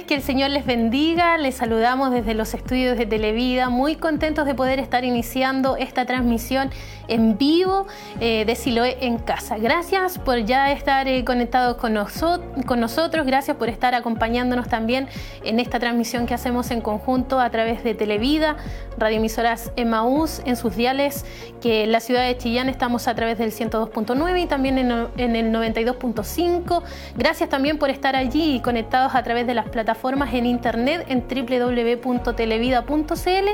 que el Señor les bendiga. Les saludamos desde los estudios de Televida, muy contentos de poder estar iniciando esta transmisión en vivo eh, de Siloé en casa. Gracias por ya estar eh, conectados con, con nosotros, gracias por estar acompañándonos también en esta transmisión que hacemos en conjunto a través de Televida, radioemisoras Emaús en sus diales, que en la ciudad de Chillán estamos a través del 102.9 y también en, el 92.5. Gracias también por estar allí conectados a través de las plataformas en internet en www.televida.cl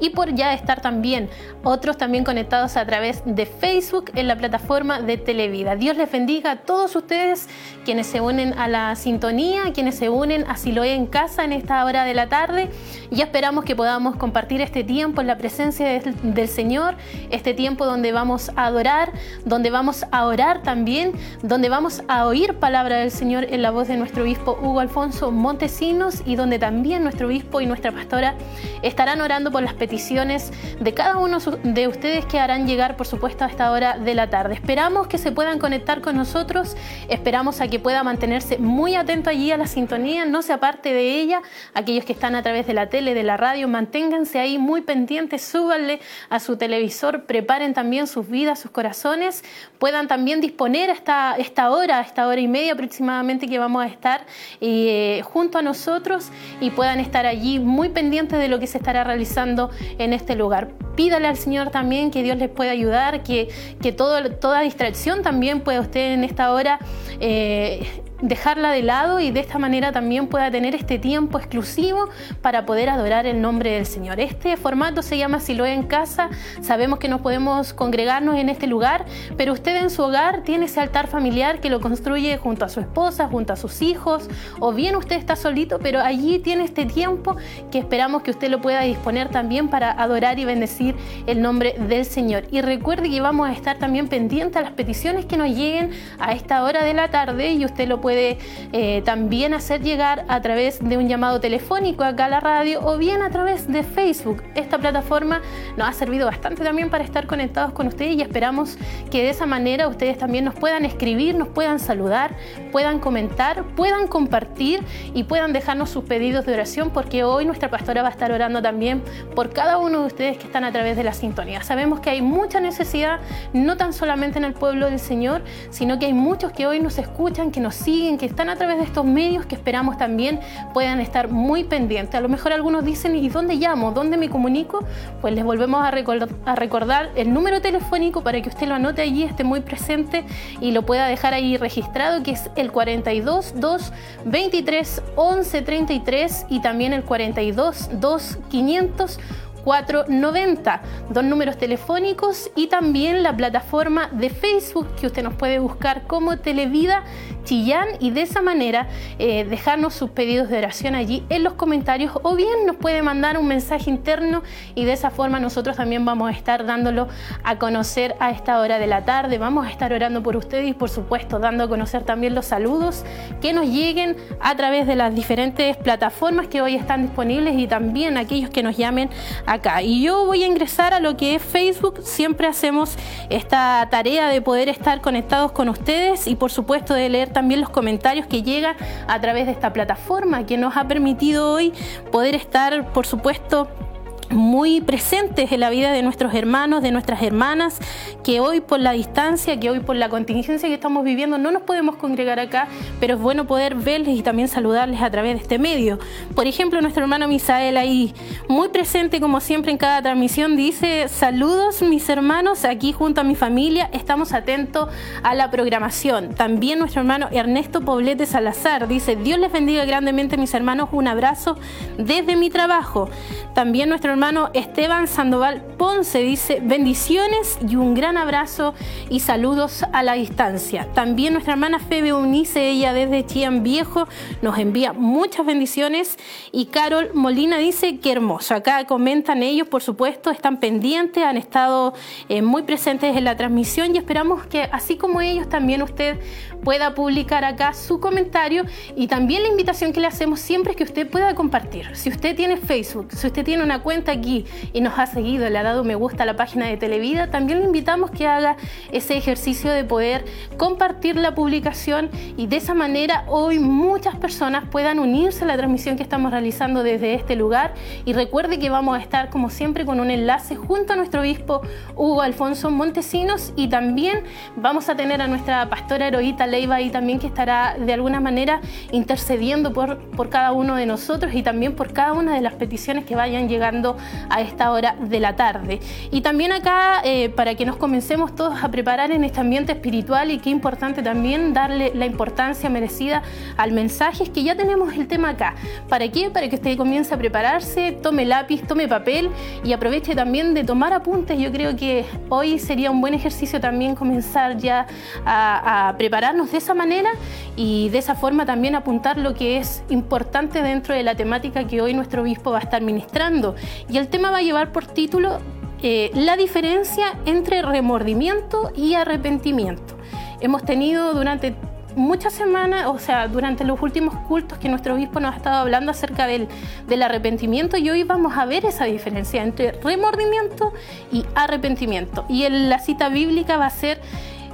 y por ya estar también otros también conectados a través de Facebook en la plataforma de Televida. Dios les bendiga a todos ustedes quienes se unen a la sintonía, quienes se unen a Siloé en casa en esta hora de la tarde y esperamos que podamos compartir este tiempo en la presencia del Señor, este tiempo donde vamos a adorar, donde vamos a orar también, donde vamos a oír palabra del Señor en la voz de nuestro obispo Hugo Alfonso Montesinos y donde también nuestro obispo y nuestra pastora estarán orando por las peticiones de cada uno de ustedes que harán llegar, por supuesto, a esta hora de la tarde. Esperamos que se puedan conectar con nosotros, esperamos a que pueda mantenerse muy atento allí a la sintonía, no se aparte de ella, aquellos que están a través de la tele, de la radio, manténganse ahí muy pendientes, súbanle a su televisor, preparen también sus vidas, sus corazones, puedan también disponer esta, esta hora, esta hora y media aproximadamente que vamos a estar eh, junto a nosotros y puedan estar allí muy pendientes de lo que se estará realizando en este lugar. Pídale al Señor también que Dios les pueda ayudar, que, que toda distracción también pueda usted en esta hora eh, dejarla de lado y de esta manera también pueda tener este tiempo exclusivo para poder adorar el nombre del Señor. Este formato se llama Siloé en casa. Sabemos que no podemos congregarnos en este lugar, pero usted en su hogar tiene ese altar familiar que lo construye junto a su esposa, junto a sus hijos, o bien usted está solito, pero allí tiene este tiempo que esperamos que usted lo pueda disponer también para adorar y bendecir el nombre del Señor. Y recuerde que vamos a estar también pendientes a las peticiones que nos lleguen a esta hora de la tarde y usted lo puede puede eh, también hacer llegar a través de un llamado telefónico acá a la radio o bien a través de Facebook. Esta plataforma nos ha servido bastante también para estar conectados con ustedes y esperamos que de esa manera ustedes también nos puedan escribir, nos puedan saludar, puedan comentar, puedan compartir y puedan dejarnos sus pedidos de oración porque hoy nuestra pastora va a estar orando también por cada uno de ustedes que están a través de la sintonía. Sabemos que hay mucha necesidad, no tan solamente en el pueblo del Señor, sino que hay muchos que hoy nos escuchan, que nos siguen que están a través de estos medios que esperamos también puedan estar muy pendientes. A lo mejor algunos dicen, ¿y dónde llamo? ¿Dónde me comunico? Pues les volvemos a, recordar, el número telefónico para que usted lo anote allí, esté muy presente y lo pueda dejar ahí registrado, que es el 42 2 23 11 33 y también el 42 2 500 490, dos números telefónicos y también la plataforma de Facebook que usted nos puede buscar como Televida Chillán y de esa manera eh, dejarnos sus pedidos de oración allí en los comentarios o bien nos puede mandar un mensaje interno y de esa forma nosotros también vamos a estar dándolo a conocer a esta hora de la tarde. Vamos a estar orando por ustedes y por supuesto dando a conocer también los saludos que nos lleguen a través de las diferentes plataformas que hoy están disponibles y también aquellos que nos llamen acá. Y yo voy a ingresar a lo que es Facebook. Siempre hacemos esta tarea de poder estar conectados con ustedes y por supuesto de leer también los comentarios que llegan a través de esta plataforma que nos ha permitido hoy poder estar, por supuesto, muy presentes en la vida de nuestros hermanos, de nuestras hermanas, que hoy por la distancia, que hoy por la contingencia que estamos viviendo no nos podemos congregar acá, pero es bueno poder verles y también saludarles a través de este medio. Por ejemplo, nuestro hermano Misael ahí, muy presente como siempre en cada transmisión, dice, saludos mis hermanos, aquí junto a mi familia, estamos atentos a la programación. También nuestro hermano Ernesto Poblete Salazar dice, Dios les bendiga grandemente mis hermanos, un abrazo desde mi trabajo. También nuestro hermano Esteban Sandoval Ponce dice bendiciones y un gran abrazo y saludos a la distancia. También nuestra hermana Febe Unice, ella desde Chillán Viejo, nos envía muchas bendiciones. Y Carol Molina dice que hermoso. Acá comentan ellos, por supuesto, están pendientes, han estado eh, muy presentes en la transmisión y esperamos que así como ellos también usted pueda publicar acá su comentario y también la invitación que le hacemos siempre es que usted pueda compartir. Si usted tiene Facebook, si usted tiene una cuenta aquí y nos ha seguido, le ha dado me gusta a la página de Televida, también le invitamos que haga ese ejercicio de poder compartir la publicación y de esa manera hoy muchas personas puedan unirse a la transmisión que estamos realizando desde este lugar. Y recuerde que vamos a estar como siempre con un enlace junto a nuestro obispo Hugo Alfonso Montesinos y también vamos a tener a nuestra pastora Heroíta Leiva ahí también que estará de alguna manera intercediendo por, por cada uno de nosotros y también por cada una de las peticiones que vayan llegando a esta hora de la tarde. Y también acá, eh, para que nos comencemos todos a preparar en este ambiente espiritual y qué importante también darle la importancia merecida al mensaje, es que ya tenemos el tema acá. ¿Para qué? Para que usted comience a prepararse, tome lápiz, tome papel y aproveche también de tomar apuntes. Yo creo que hoy sería un buen ejercicio también comenzar ya a, a prepararnos de esa manera y de esa forma también apuntar lo que es importante dentro de la temática que hoy nuestro obispo va a estar ministrando. Y el tema va a llevar por título eh, la diferencia entre remordimiento y arrepentimiento. Hemos tenido durante muchas semanas, o sea, durante los últimos cultos que nuestro obispo nos ha estado hablando acerca del, del, arrepentimiento y hoy vamos a ver esa diferencia entre remordimiento y arrepentimiento. Y la cita bíblica va a ser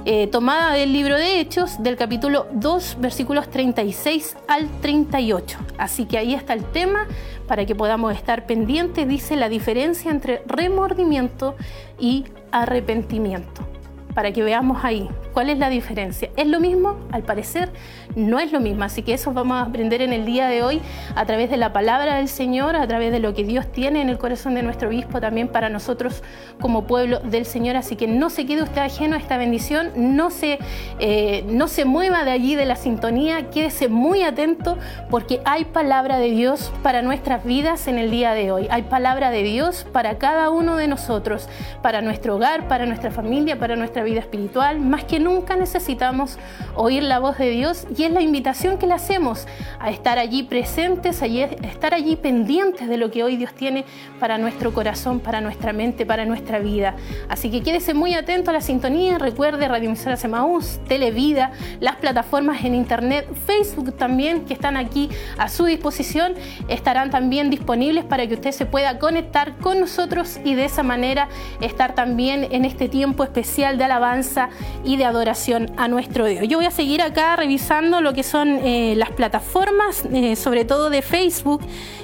eh, tomada del libro de Hechos, del capítulo 2, versículos 36 al 38. Así que ahí está el tema para que podamos estar pendientes. Dice la diferencia entre remordimiento y arrepentimiento para que veamos ahí cuál es la diferencia. ¿Es lo mismo? Al parecer no es lo mismo, así que eso vamos a aprender en el día de hoy a través de la palabra del Señor, a través de lo que Dios tiene en el corazón de nuestro obispo también para nosotros como pueblo del Señor, así que no se quede usted ajeno a esta bendición, no se, eh, no se mueva de allí de la sintonía, quédese muy atento porque hay palabra de Dios para nuestras vidas en el día de hoy, hay palabra de Dios para cada uno de nosotros, para nuestro hogar, para nuestra familia, para nuestra vida espiritual, más que nunca necesitamos oír la voz de Dios y es la invitación que le hacemos a estar allí presentes, a estar allí pendientes de lo que hoy Dios tiene para nuestro corazón, para nuestra mente, para nuestra vida. Así que quédese muy atento a la sintonía, recuerde Radio Emisora Semaús, Televida, las plataformas en internet, Facebook también que están aquí a su disposición, estarán también disponibles para que usted se pueda conectar con nosotros y de esa manera estar también en este tiempo especial de alabanza alabanza y de adoración a nuestro Dios. Yo voy a seguir acá revisando lo que son eh, las plataformas, eh, sobre todo de Facebook,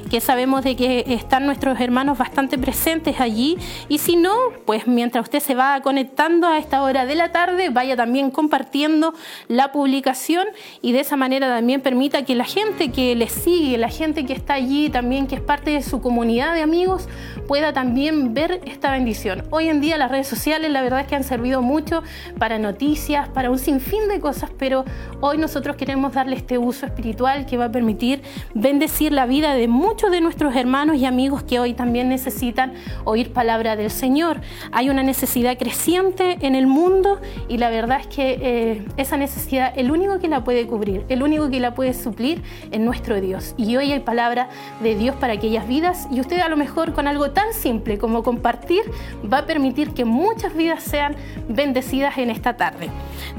que sabemos de que están nuestros hermanos bastante presentes allí. Y si no, pues mientras usted se va conectando a esta hora de la tarde, vaya también compartiendo la publicación y de esa manera también permita que la gente que le sigue, la gente que está allí también, que es parte de su comunidad de amigos, pueda también ver esta bendición. Hoy en día las redes sociales la verdad es que han servido mucho para noticias, para un sinfín de cosas, pero hoy nosotros queremos darle este uso espiritual que va a permitir bendecir la vida de muchos de nuestros hermanos y amigos que hoy también necesitan oír palabra del Señor. Hay una necesidad creciente en el mundo y la verdad es que eh, esa necesidad, el único que la puede cubrir, el único que la puede suplir es nuestro Dios. Y hoy hay palabra de Dios para aquellas vidas y usted a lo mejor con algo tan simple como compartir va a permitir que muchas vidas sean bendecidas en esta tarde.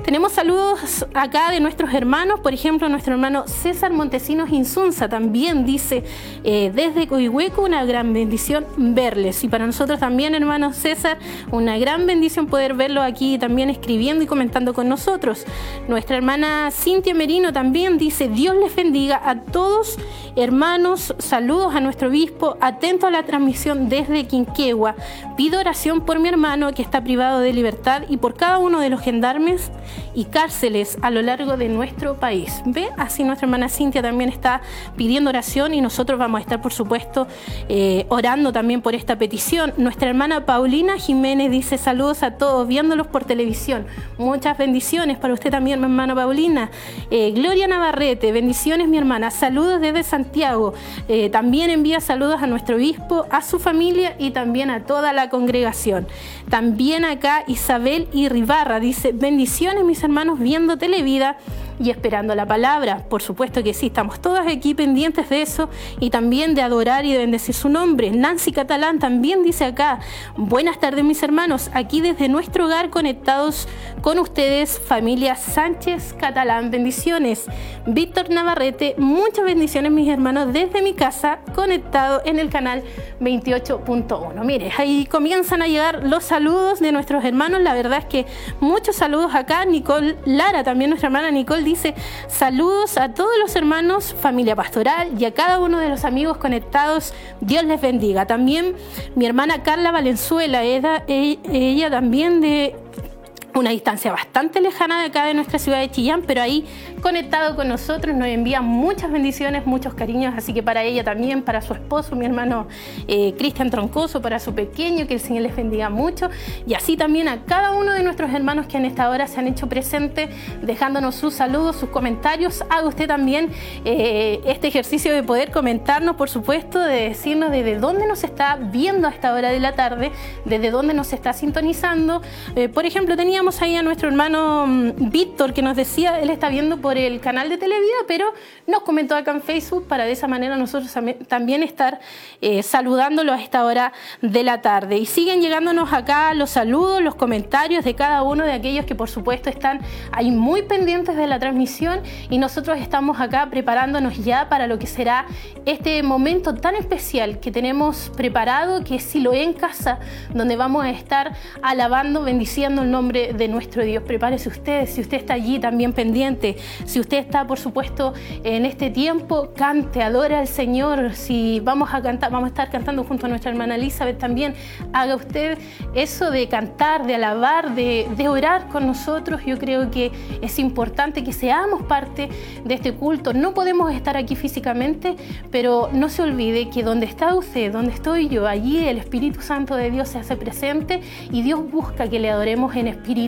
Tenemos saludos acá de nuestros hermanos, por ejemplo, nuestro hermano César Montesinos Insunza también dice eh, desde Coihueco una gran bendición verles y para nosotros también, hermano César, una gran bendición poder verlo aquí también escribiendo y comentando con nosotros. Nuestra hermana Cintia Merino también dice, Dios les bendiga a todos hermanos, saludos a nuestro obispo, atento a la transmisión desde Quinquegua. Pido oración por mi hermano que está privado de libertad y por cada uno de los gendarmes y cárceles a lo largo de nuestro país. Ve, así nuestra hermana Cintia también está pidiendo oración y nosotros vamos a estar, por supuesto, eh, orando también por esta petición. Nuestra hermana Paulina Jiménez dice saludos a todos, viéndolos por televisión. Muchas bendiciones para usted también, mi hermana Paulina. Eh, Gloria Navarrete, bendiciones, mi hermana. Saludos desde Santiago. Eh, también envía saludos a nuestro obispo, a su familia y también a toda la congregación. También acá Isabel Irribarra dice bendiciones, mis hermanos, viendo Televida y esperando la palabra. Por supuesto que sí, estamos todas aquí pendientes de eso y también de adorar y de bendecir su nombre. Nancy Catalán también dice acá, buenas tardes mis hermanos, aquí desde nuestro hogar conectados con ustedes, familia Sánchez Catalán, bendiciones. Víctor Navarrete, muchas bendiciones mis hermanos desde mi casa, conectado en el canal 28.1. Mire, ahí comienzan a llegar los saludos de nuestros hermanos, la verdad es que muchos saludos acá, Nicole Lara, también nuestra hermana Nicole dice, saludos a todos los hermanos, familia pastoral y a cada uno de los amigos conectados, Dios les bendiga. También mi hermana Carla Valenzuela, ella, también de una distancia bastante lejana de acá de nuestra ciudad de Chillán, pero ahí conectado con nosotros nos envía muchas bendiciones, muchos cariños, así que para ella también, para su esposo, mi hermano eh, Cristian Troncoso, para su pequeño, que el Señor les bendiga mucho, y así también a cada uno de nuestros hermanos que en esta hora se han hecho presente, dejándonos sus saludos, sus comentarios. Haga usted también eh, este ejercicio de poder comentarnos, por supuesto, de decirnos desde dónde nos está viendo a esta hora de la tarde, desde dónde nos está sintonizando. Eh, por ejemplo, teníamos ahí a nuestro hermano mm, Víctor que nos decía, él está viendo por el canal de Televida, pero nos comentó acá en Facebook para de esa manera nosotros también estar eh, saludándolo a esta hora de la tarde. Y siguen llegándonos acá los saludos, los comentarios de cada uno de aquellos que por supuesto están ahí muy pendientes de la transmisión y nosotros estamos acá preparándonos ya para lo que será este momento tan especial que tenemos preparado, que es Siloé en casa, donde vamos a estar alabando, bendiciendo el nombre de nuestro Dios. Prepárese usted, si usted está allí también pendiente, si usted está, por supuesto, en este tiempo, cante, adore al Señor. Si vamos a cantar, vamos a estar cantando junto a nuestra hermana Elizabeth también, haga usted eso de cantar, de alabar, de, de orar con nosotros. Yo creo que es importante que seamos parte de este culto. No podemos estar aquí físicamente, pero no se olvide que donde está usted, donde estoy yo, allí el Espíritu Santo de Dios se hace presente y Dios busca que le adoremos en espíritu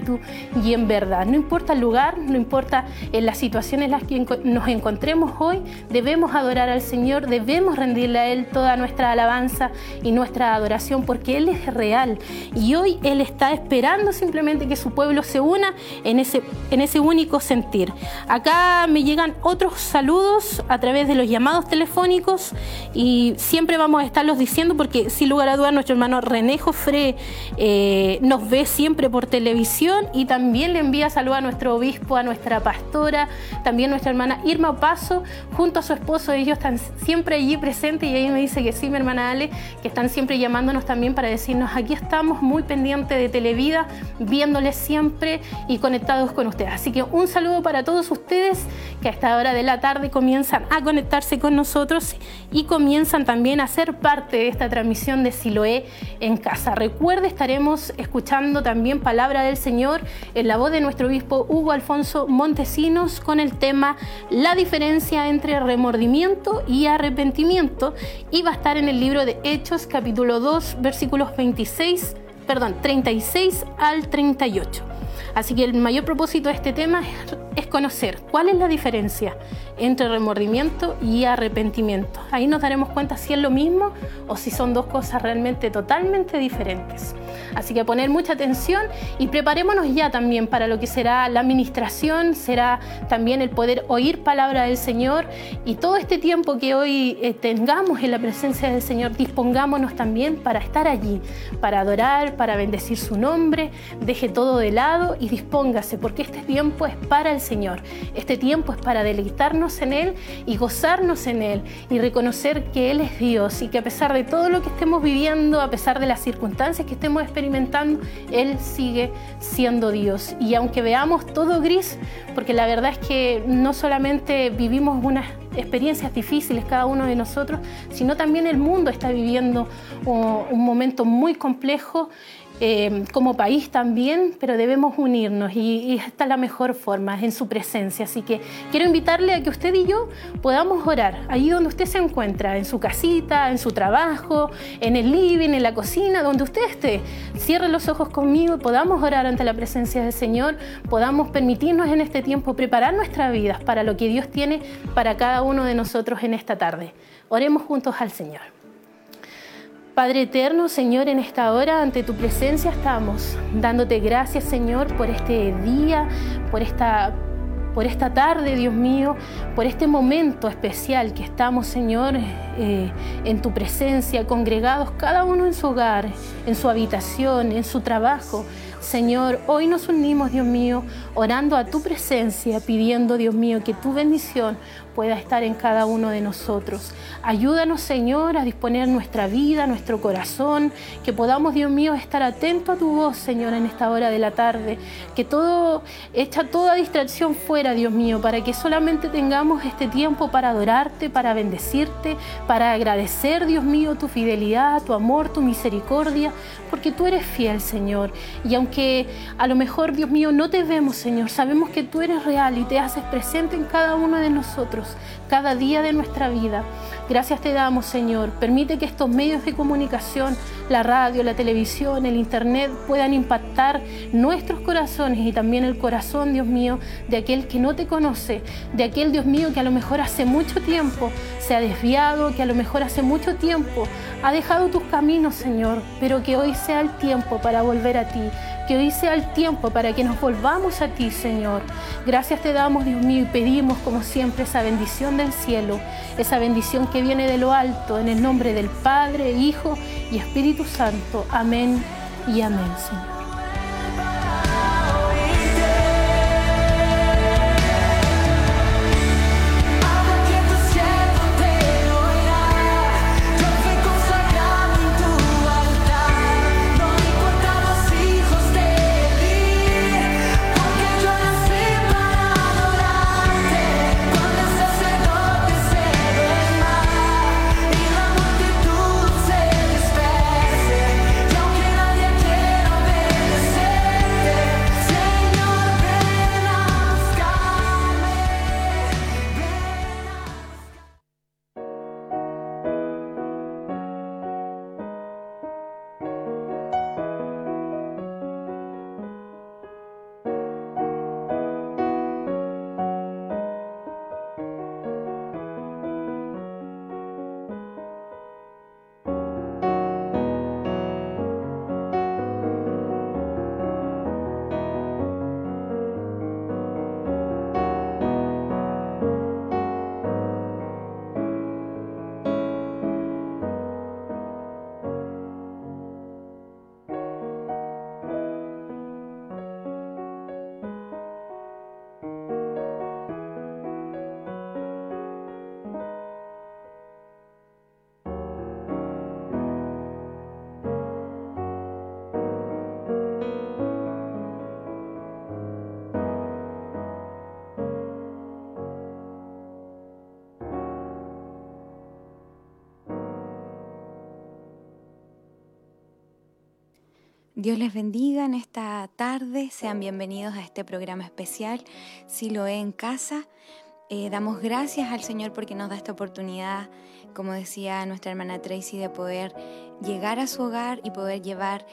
y en verdad. No importa el lugar, no importa en las situaciones en las que nos encontremos hoy, debemos adorar al Señor, debemos rendirle a Él toda nuestra alabanza y nuestra adoración porque Él es real y hoy Él está esperando simplemente que su pueblo se una en ese, en ese único sentir. Acá me llegan otros saludos a través de los llamados telefónicos y siempre vamos a estarlos diciendo porque sin lugar a dudas nuestro hermano René Jofré eh, nos ve siempre por televisión y también le envía salud a nuestro obispo, a nuestra pastora, también nuestra hermana Irma Paso, junto a su esposo, ellos están siempre allí presentes y ahí me dice que sí, mi hermana Ale, que están siempre llamándonos también para decirnos, aquí estamos muy pendientes de Televida, viéndoles siempre y conectados con ustedes. Así que un saludo para todos ustedes que a esta hora de la tarde comienzan a conectarse con nosotros y comienzan también a ser parte de esta transmisión de Siloé en casa. Recuerde, estaremos escuchando también palabra del Señor en la voz de nuestro obispo Hugo Alfonso Montesinos con el tema La diferencia entre remordimiento y arrepentimiento y va a estar en el libro de Hechos capítulo 2 versículos 26, perdón, 36 al 38. Así que el mayor propósito de este tema es conocer cuál es la diferencia entre remordimiento y arrepentimiento. Ahí nos daremos cuenta si es lo mismo o si son dos cosas realmente totalmente diferentes. Así que poner mucha atención y preparémonos ya también para lo que será la administración, será también el poder oír palabra del Señor y todo este tiempo que hoy eh, tengamos en la presencia del Señor, dispongámonos también para estar allí, para adorar, para bendecir su nombre, deje todo de lado y dispóngase, porque este tiempo es para el Señor, este tiempo es para deleitarnos en Él y gozarnos en Él y reconocer que Él es Dios y que a pesar de todo lo que estemos viviendo, a pesar de las circunstancias que estemos experimentando, Él sigue siendo Dios. Y aunque veamos todo gris, porque la verdad es que no solamente vivimos unas experiencias difíciles cada uno de nosotros, sino también el mundo está viviendo un momento muy complejo eh, como país también, pero debemos unirnos y, esta es la mejor forma, en su presencia. Así que quiero invitarle a que usted y yo podamos orar, ahí donde usted se encuentra, en su casita, en su trabajo, en el living, en la cocina, donde usted esté. Cierre los ojos conmigo y podamos orar ante la presencia del Señor, podamos permitirnos en este tiempo preparar nuestras vidas para lo que Dios tiene para cada uno de nosotros en esta tarde. Oremos juntos al Señor. Padre eterno, Señor, en esta hora ante tu presencia estamos, dándote gracias, Señor, por este día, por esta por esta tarde, Dios mío, por este momento especial que estamos, Señor, eh, en tu presencia, congregados cada uno en su hogar, en su habitación, en su trabajo. Señor, hoy nos unimos, Dios mío, orando a tu presencia, pidiendo, Dios mío, que tu bendición pueda estar en cada uno de nosotros. Ayúdanos, Señor, a disponer nuestra vida, nuestro corazón, que podamos, Dios mío, estar atentos a tu voz, Señor, en esta hora de la tarde. Que todo, echa toda distracción fuera, Dios mío, para que solamente tengamos este tiempo para adorarte, para bendecirte, para agradecer, Dios mío, tu fidelidad, tu amor, tu misericordia, porque tú eres fiel, Señor. Y aunque a lo mejor, Dios mío, no te vemos, Señor, sabemos que tú eres real y te haces presente en cada uno de nosotros house cada día de nuestra vida. Gracias te damos, Señor. Permite que estos medios de comunicación, la radio, la televisión, el Internet, puedan impactar nuestros corazones y también el corazón, Dios mío, de aquel que no te conoce, de aquel, Dios mío, que a lo mejor hace mucho tiempo se ha desviado, que a lo mejor hace mucho tiempo ha dejado tus caminos, Señor, pero que hoy sea el tiempo para volver a ti que hoy sea el tiempo para que nos volvamos a ti, Señor. Gracias te damos, Dios mío, y pedimos, como siempre, esa bendición del cielo, esa bendición que viene de lo alto, en el nombre del Padre, Hijo y Espíritu Santo. Amén y amén, Señor. Dios les bendiga en esta tarde, sean bienvenidos a este programa especial, si lo en casa. Eh, damos gracias al Señor porque nos da esta oportunidad, como decía nuestra hermana Tracy, de poder llegar a su hogar y poder llevar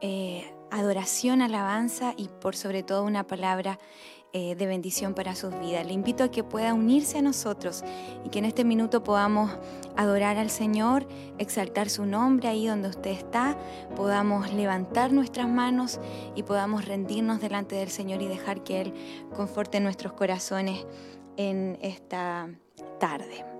eh, adoración, alabanza y por sobre todo una palabra eh, de bendición para sus vidas. Le invito a que pueda unirse a nosotros y que en este minuto podamos adorar al Señor, exaltar su nombre ahí donde usted está, podamos levantar nuestras manos y podamos rendirnos delante del Señor y dejar que Él conforte nuestros corazones en esta tarde.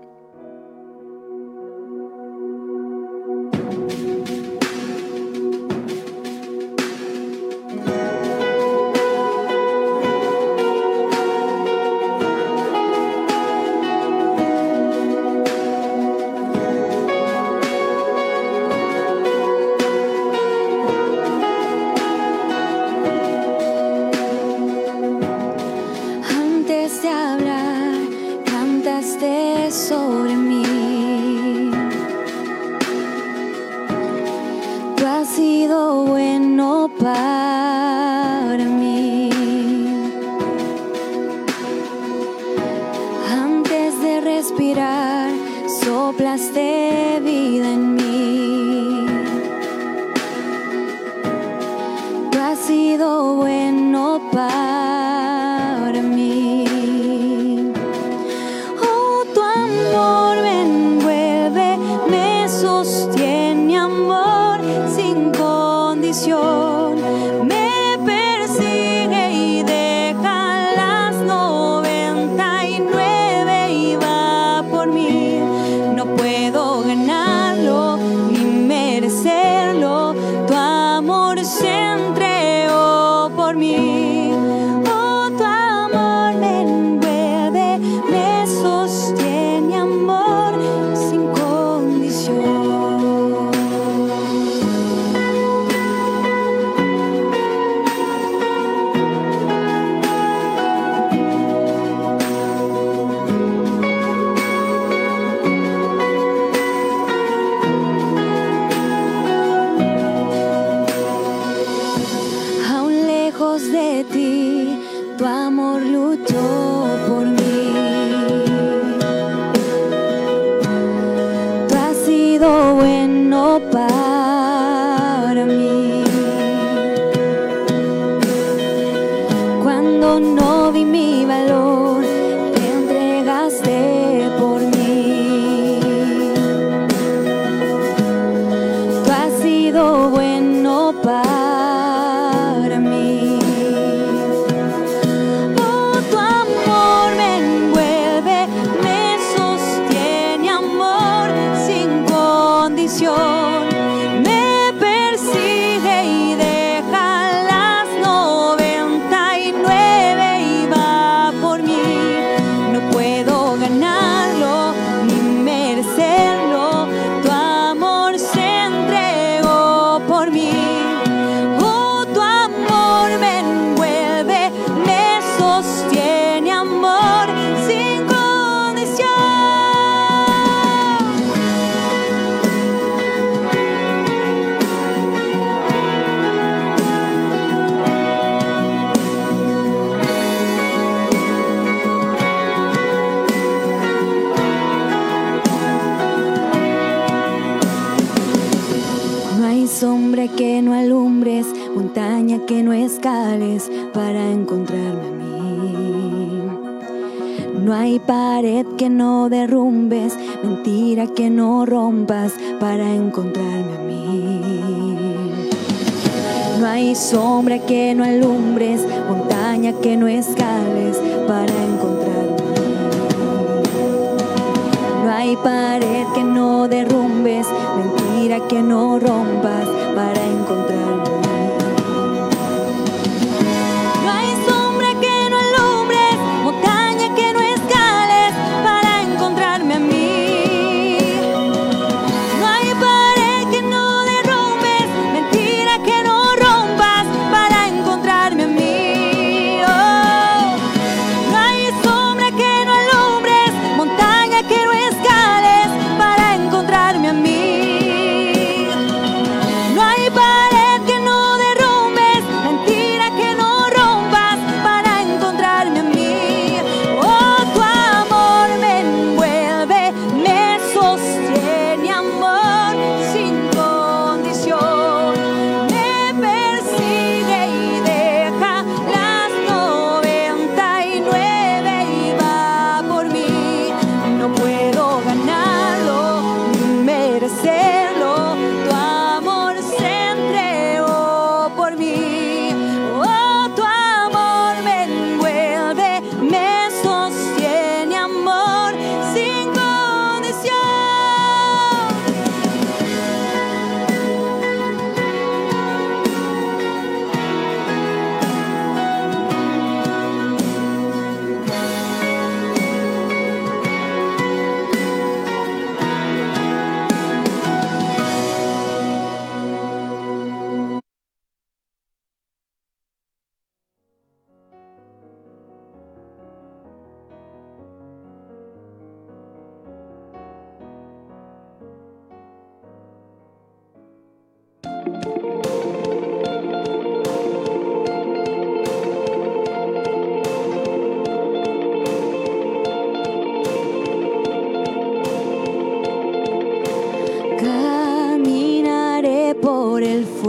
que no hay luz.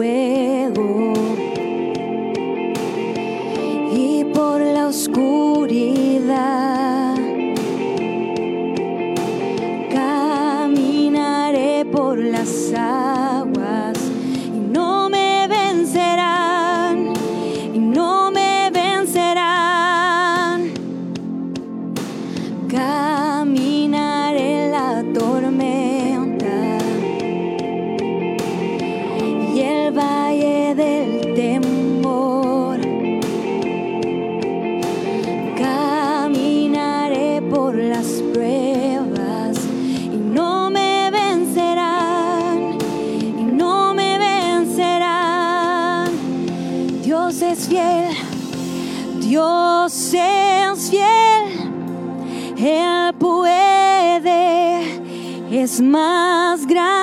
fuego y por la oscuridad. es más grande.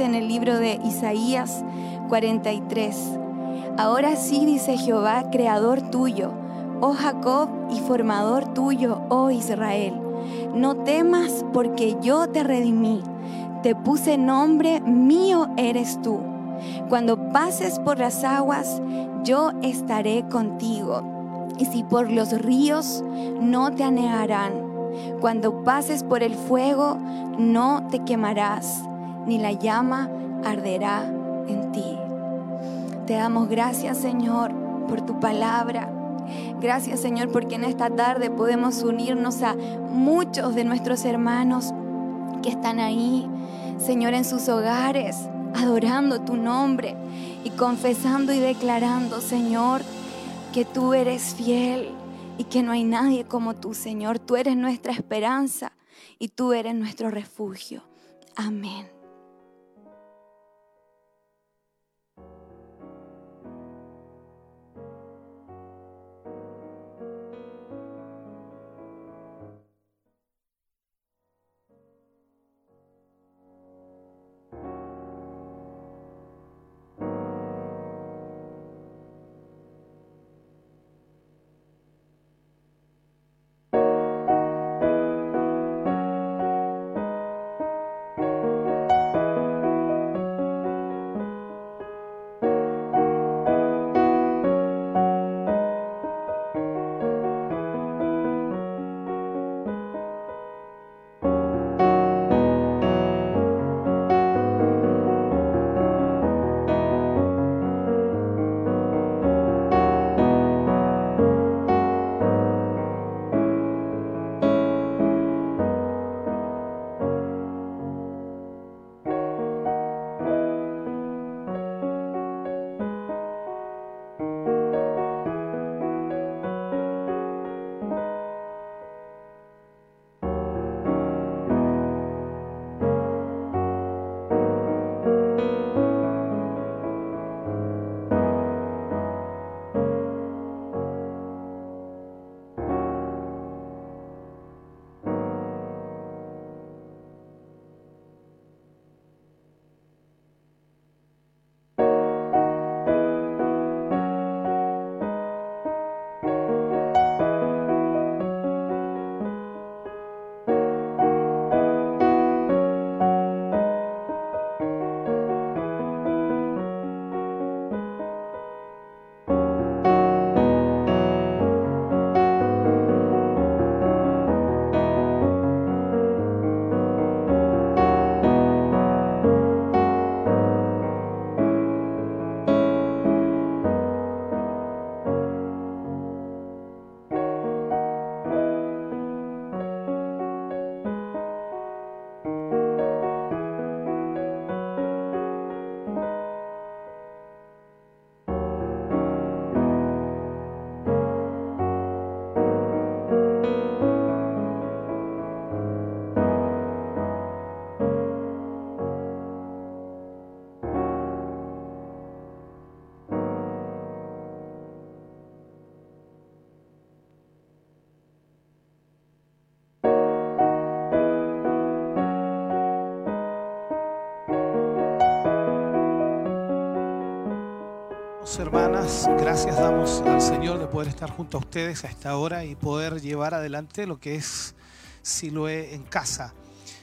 En el libro de Isaías 43, Ahora sí dice Jehová, creador tuyo, oh Jacob y formador tuyo, oh Israel, no temas porque yo te redimí, te puse nombre, mío eres tú. Cuando pases por las aguas, yo estaré contigo. Y si por los ríos, no te anegarán. Cuando pases por el fuego, no te quemarás ni la llama arderá en ti. Te damos gracias, Señor, por tu palabra. Gracias, Señor, porque en esta tarde podemos unirnos a muchos de nuestros hermanos que están ahí, Señor, en sus hogares, adorando tu nombre y confesando y declarando, Señor, que tú eres fiel y que no hay nadie como tú, Señor. Tú eres nuestra esperanza y tú eres nuestro refugio. Amén. Hermanas, gracias damos al Señor de poder estar junto a ustedes a esta hora y poder llevar adelante lo que es Siloé en casa.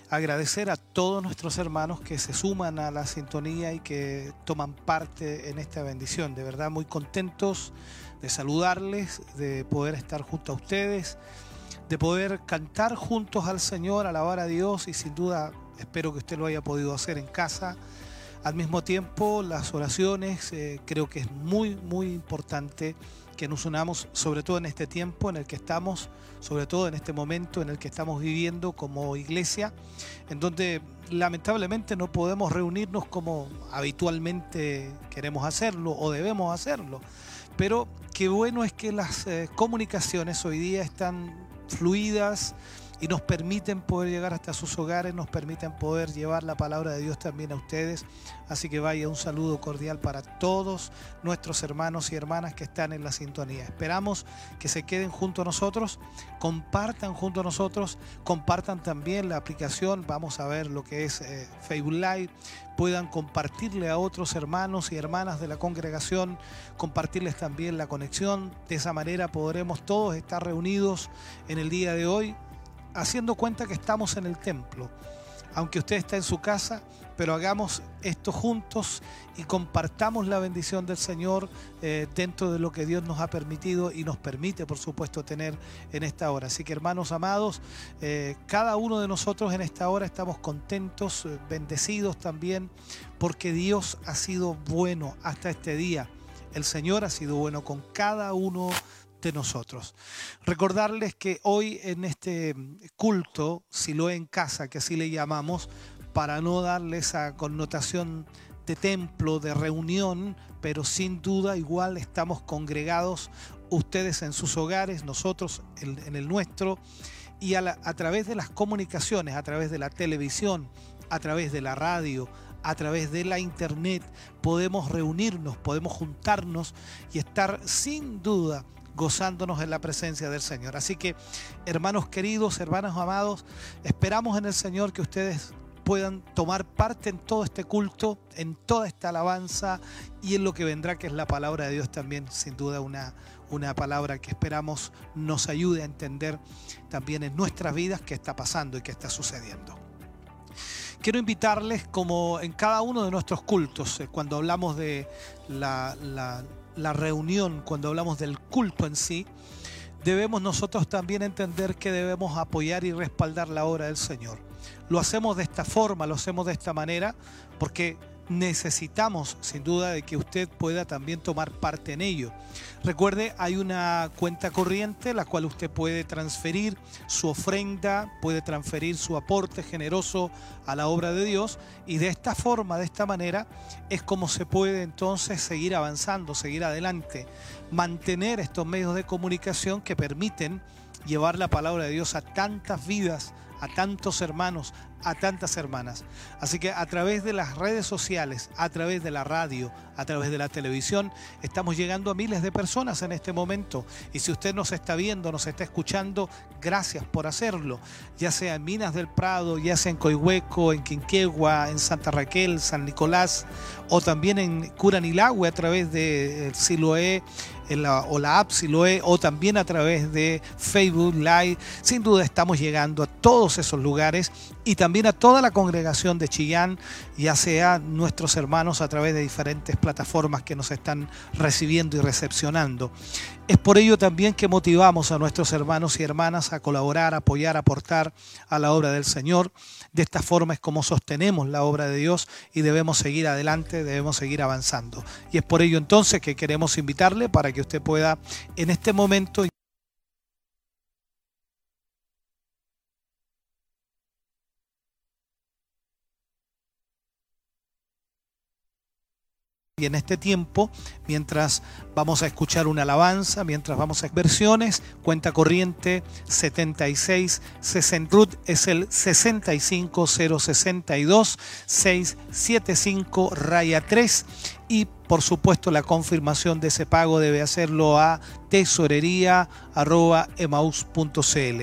Agradecer a todos nuestros hermanos que se suman a la sintonía y que toman parte en esta bendición. De verdad, muy contentos de saludarles, de poder estar junto a ustedes, de poder cantar juntos al Señor, alabar a Dios y sin duda espero que usted lo haya podido hacer en casa al mismo tiempo, las oraciones, eh, creo que es muy, muy importante que nos unamos, sobre todo en este tiempo en el que estamos, sobre todo en este momento en el que estamos viviendo como iglesia, en donde lamentablemente no podemos reunirnos como habitualmente queremos hacerlo o debemos hacerlo. Pero qué bueno es que las eh, comunicaciones hoy día están fluidas, y nos permiten poder llegar hasta sus hogares, nos permiten poder llevar la palabra de Dios también a ustedes. Así que vaya un saludo cordial para todos nuestros hermanos y hermanas que están en la sintonía. Esperamos que se queden junto a nosotros, compartan junto a nosotros, compartan también la aplicación, vamos a ver lo que es eh, Facebook Live, puedan compartirle a otros hermanos y hermanas de la congregación, compartirles también la conexión. De esa manera podremos todos estar reunidos en el día de hoy haciendo cuenta que estamos en el templo. Aunque usted está en su casa, pero hagamos esto juntos y compartamos la bendición del Señor eh, dentro de lo que Dios nos ha permitido y nos permite, por supuesto, tener en esta hora. Así que, hermanos amados, eh, cada uno de nosotros en esta hora estamos contentos, eh, bendecidos también, porque Dios ha sido bueno hasta este día. El Señor ha sido bueno con cada uno de nosotros. Recordarles que hoy en este culto, si lo en casa, que así le llamamos, para no darle esa connotación de templo, de reunión, pero sin duda igual estamos congregados ustedes en sus hogares, nosotros en, el nuestro, y a, a través de las comunicaciones, a través de la televisión, a través de la radio, a través de la internet, podemos reunirnos, podemos juntarnos y estar sin duda gozándonos en la presencia del Señor. Así que, hermanos queridos, hermanos amados, esperamos en el Señor que ustedes puedan tomar parte en todo este culto, en toda esta alabanza y en lo que vendrá, que es la palabra de Dios también, sin duda una, una palabra que esperamos nos ayude a entender también en nuestras vidas qué está pasando y qué está sucediendo. Quiero invitarles, como en cada uno de nuestros cultos, eh, cuando hablamos de la la reunión, cuando hablamos del culto en sí, debemos nosotros también entender que debemos apoyar y respaldar la obra del Señor. Lo hacemos de esta forma, lo hacemos de esta manera, porque necesitamos sin duda de que usted pueda también tomar parte en ello. Recuerde, hay una cuenta corriente la cual usted puede transferir su ofrenda, puede transferir su aporte generoso a la obra de Dios y de esta forma, de esta manera, es como se puede entonces seguir avanzando, seguir adelante, mantener estos medios de comunicación que permiten llevar la palabra de Dios a tantas vidas, a tantos hermanos, a tantas hermanas. Así que a través de las redes sociales, a través de la radio, a través de la televisión, estamos llegando a miles de personas en este momento. Y si usted nos está viendo, nos está escuchando, gracias por hacerlo. Ya sea en Minas del Prado, ya sea en Coihueco, en Quinquegua, en Santa Raquel, San Nicolás, o también en Curanilagüe a través de Siloé o la app Siloé, o también a través de Facebook Live. Sin duda estamos llegando a todos esos lugares y también a toda la congregación de Chillán, ya sea nuestros hermanos a través de diferentes plataformas que nos están recibiendo y recepcionando. Es por ello también que motivamos a nuestros hermanos y hermanas a colaborar, apoyar, aportar a la obra del Señor. De esta forma es como sostenemos la obra de Dios y debemos seguir adelante, debemos seguir avanzando. Y es por ello entonces que queremos invitarle para que usted pueda en este momento Y en este tiempo, mientras vamos a escuchar una alabanza, mientras vamos a versiones, cuenta corriente 76 60 Root es el 65062 675 raya 3 y por supuesto la confirmación de ese pago debe hacerlo a tesorería.emaus.cl.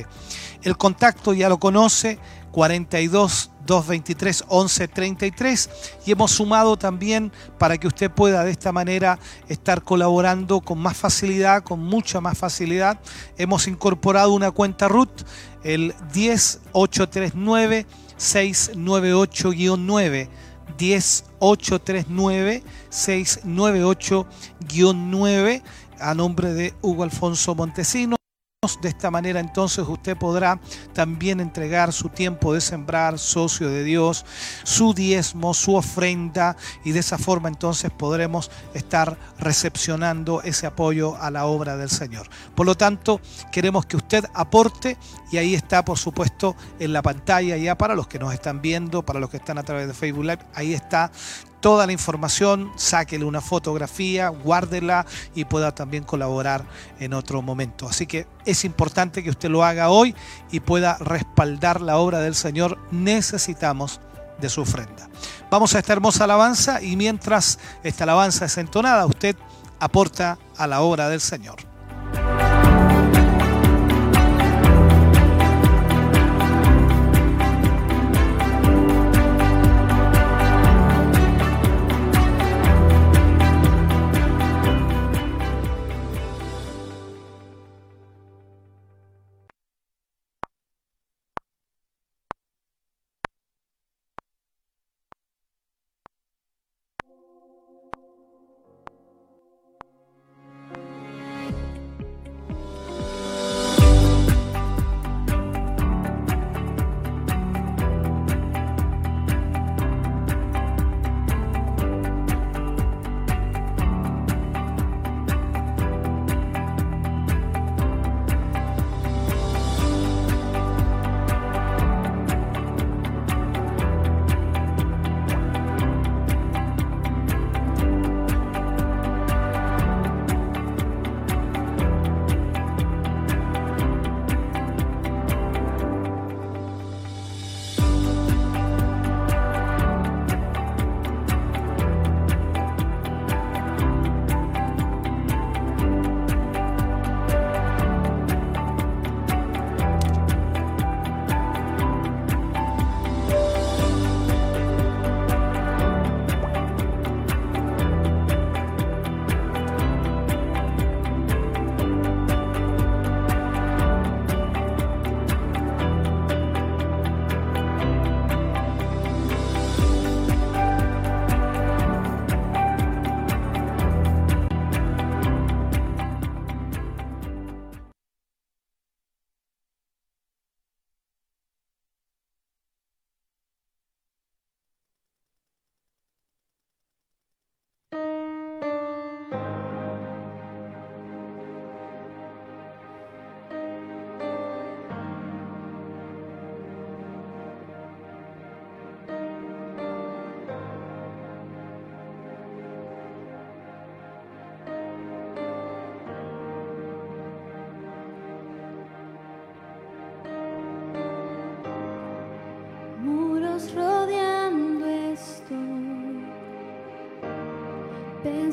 El contacto ya lo conoce 42 223 1133 y hemos sumado también para que usted pueda de esta manera estar colaborando con más facilidad, con mucha más facilidad. Hemos incorporado una cuenta RUT, el 10839 698-9. 10839 698-9 a nombre de Hugo Alfonso Montesino. De esta manera entonces usted podrá también entregar su tiempo de sembrar, socio de Dios, su diezmo, su ofrenda y de esa forma entonces podremos estar recepcionando ese apoyo a la obra del Señor. Por lo tanto, queremos que usted aporte y ahí está por supuesto en la pantalla ya para los que nos están viendo, para los que están a través de Facebook Live, ahí está toda la información, sáquele una fotografía, guárdela y pueda también colaborar en otro momento. Así que es importante que usted lo haga hoy y pueda respaldar la obra del Señor. Necesitamos de su ofrenda. Vamos a esta hermosa alabanza y mientras esta alabanza es entonada, usted aporta a la obra del Señor.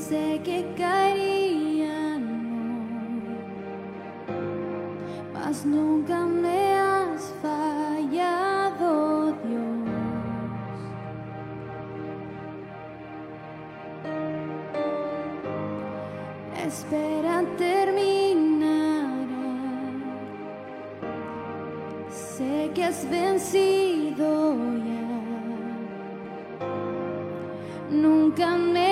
Sé que caerían, mas nunca me has fallado, Dios. Espera terminar. Sé que has vencido ya. Nunca me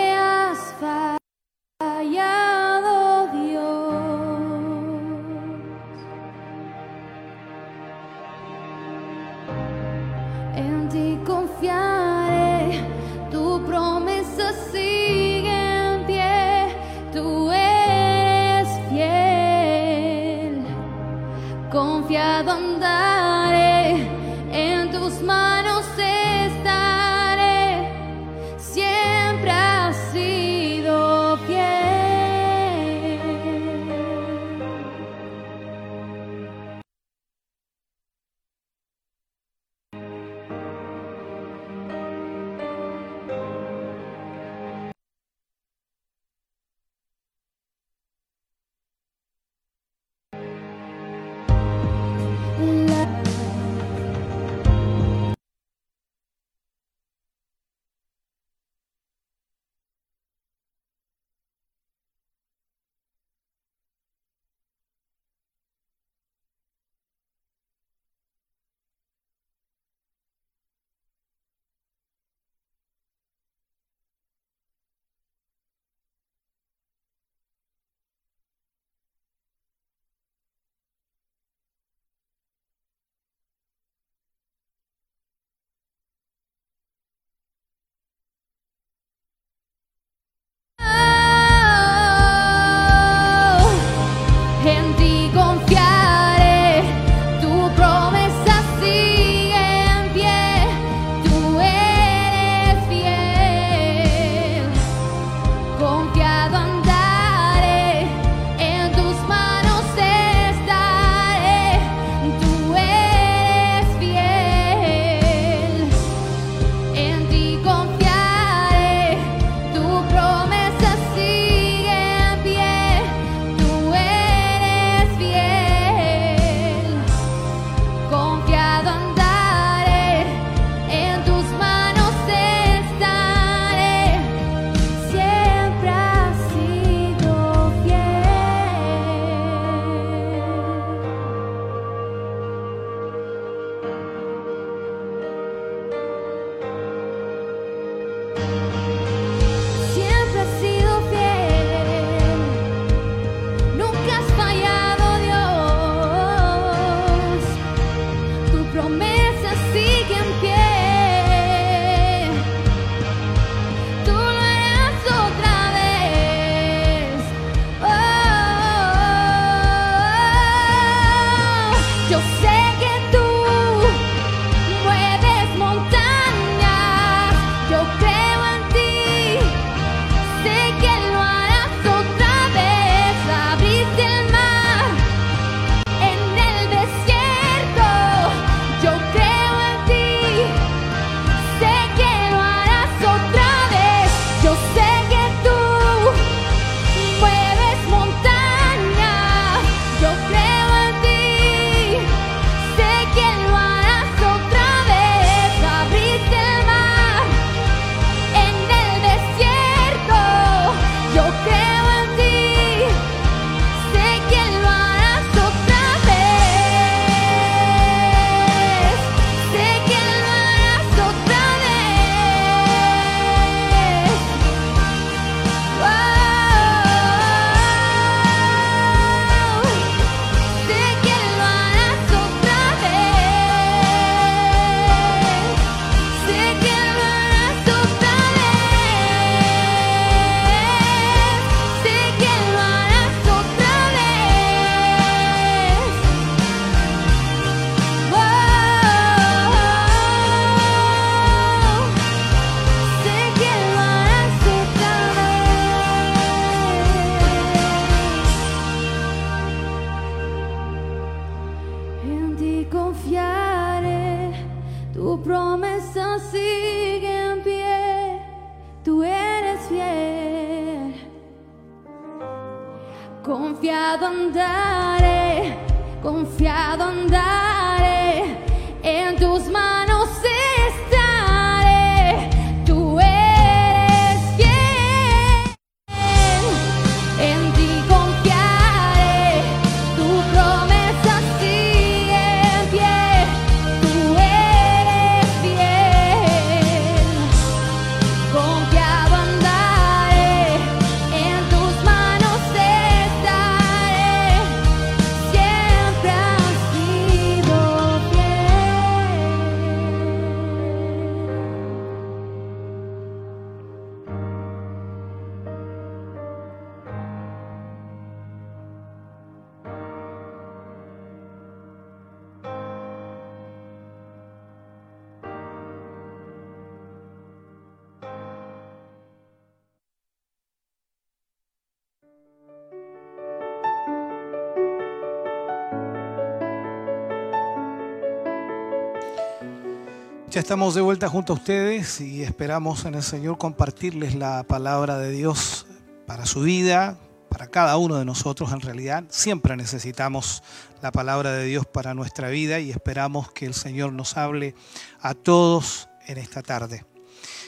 Ya estamos de vuelta junto a ustedes y esperamos en el Señor compartirles la palabra de Dios para su vida, para cada uno de nosotros en realidad. Siempre necesitamos la palabra de Dios para nuestra vida y esperamos que el Señor nos hable a todos en esta tarde.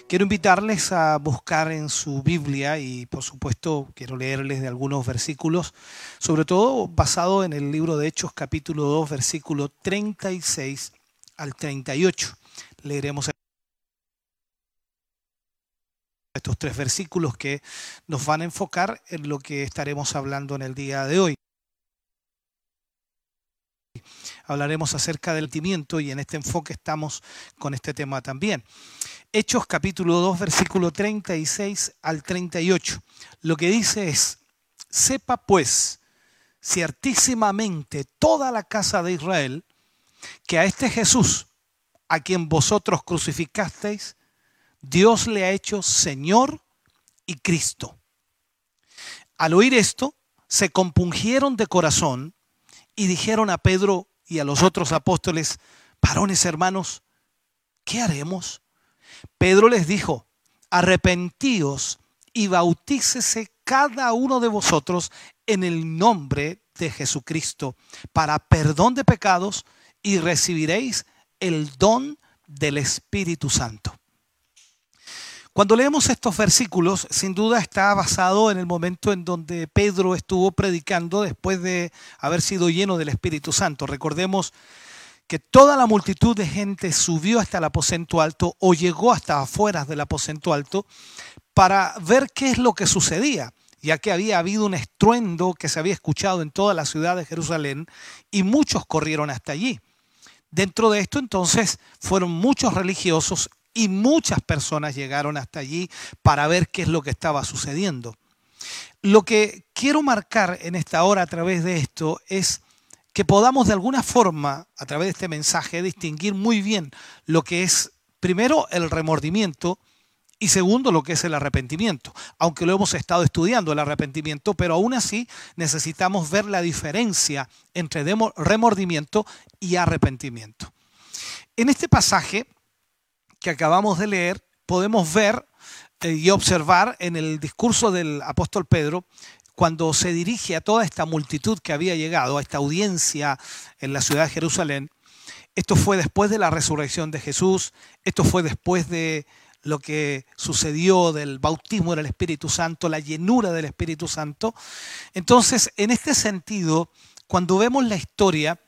Quiero invitarles a buscar en su Biblia y por supuesto quiero leerles de algunos versículos, sobre todo basado en el libro de Hechos capítulo 2 versículo 36 al 38 leeremos estos tres versículos que nos van a enfocar en lo que estaremos hablando en el día de hoy. Hablaremos acerca del sentimiento y en este enfoque estamos con este tema también. Hechos capítulo 2, versículo 36 al 38. Lo que dice es, sepa pues ciertísimamente toda la casa de Israel que a este Jesús, a quien vosotros crucificasteis, Dios le ha hecho Señor y Cristo. Al oír esto, se compungieron de corazón y dijeron a Pedro y a los otros apóstoles, varones hermanos, ¿qué haremos? Pedro les dijo, arrepentíos y bautícese cada uno de vosotros en el nombre de Jesucristo para perdón de pecados y recibiréis el don del Espíritu Santo. Cuando leemos estos versículos, sin duda está basado en el momento en donde Pedro estuvo predicando después de haber sido lleno del Espíritu Santo. Recordemos que toda la multitud de gente subió hasta el aposento alto o llegó hasta afuera del aposento alto para ver qué es lo que sucedía, ya que había habido un estruendo que se había escuchado en toda la ciudad de Jerusalén y muchos corrieron hasta allí. Dentro de esto entonces fueron muchos religiosos y muchas personas llegaron hasta allí para ver qué es lo que estaba sucediendo. Lo que quiero marcar en esta hora a través de esto es que podamos de alguna forma, a través de este mensaje, distinguir muy bien lo que es, primero, el remordimiento y segundo, lo que es el arrepentimiento. Aunque lo hemos estado estudiando, el arrepentimiento, pero aún así necesitamos ver la diferencia entre remordimiento y arrepentimiento. En este pasaje que acabamos de leer, podemos ver eh, y observar en el discurso del apóstol Pedro, cuando se dirige a toda esta multitud que había llegado, a esta audiencia en la ciudad de Jerusalén, esto fue después de la resurrección de Jesús, esto fue después de lo que sucedió del bautismo del Espíritu Santo, la llenura del Espíritu Santo. Entonces, en este sentido, cuando vemos la historia,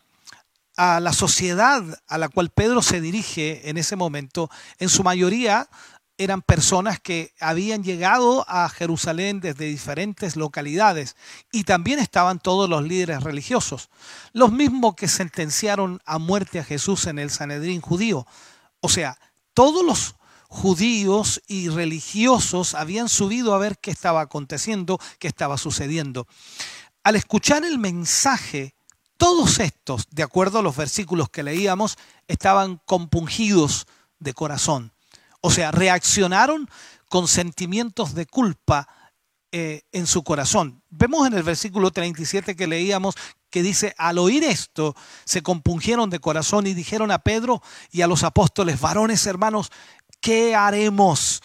a la sociedad a la cual Pedro se dirige en ese momento, en su mayoría eran personas que habían llegado a Jerusalén desde diferentes localidades y también estaban todos los líderes religiosos, los mismos que sentenciaron a muerte a Jesús en el Sanedrín judío. O sea, todos los judíos y religiosos habían subido a ver qué estaba aconteciendo, qué estaba sucediendo. Al escuchar el mensaje, todos estos, de acuerdo a los versículos que leíamos, estaban compungidos de corazón. O sea, reaccionaron con sentimientos de culpa eh, en su corazón. Vemos en el versículo 37 que leíamos que dice, al oír esto, se compungieron de corazón y dijeron a Pedro y a los apóstoles, varones hermanos, ¿qué haremos?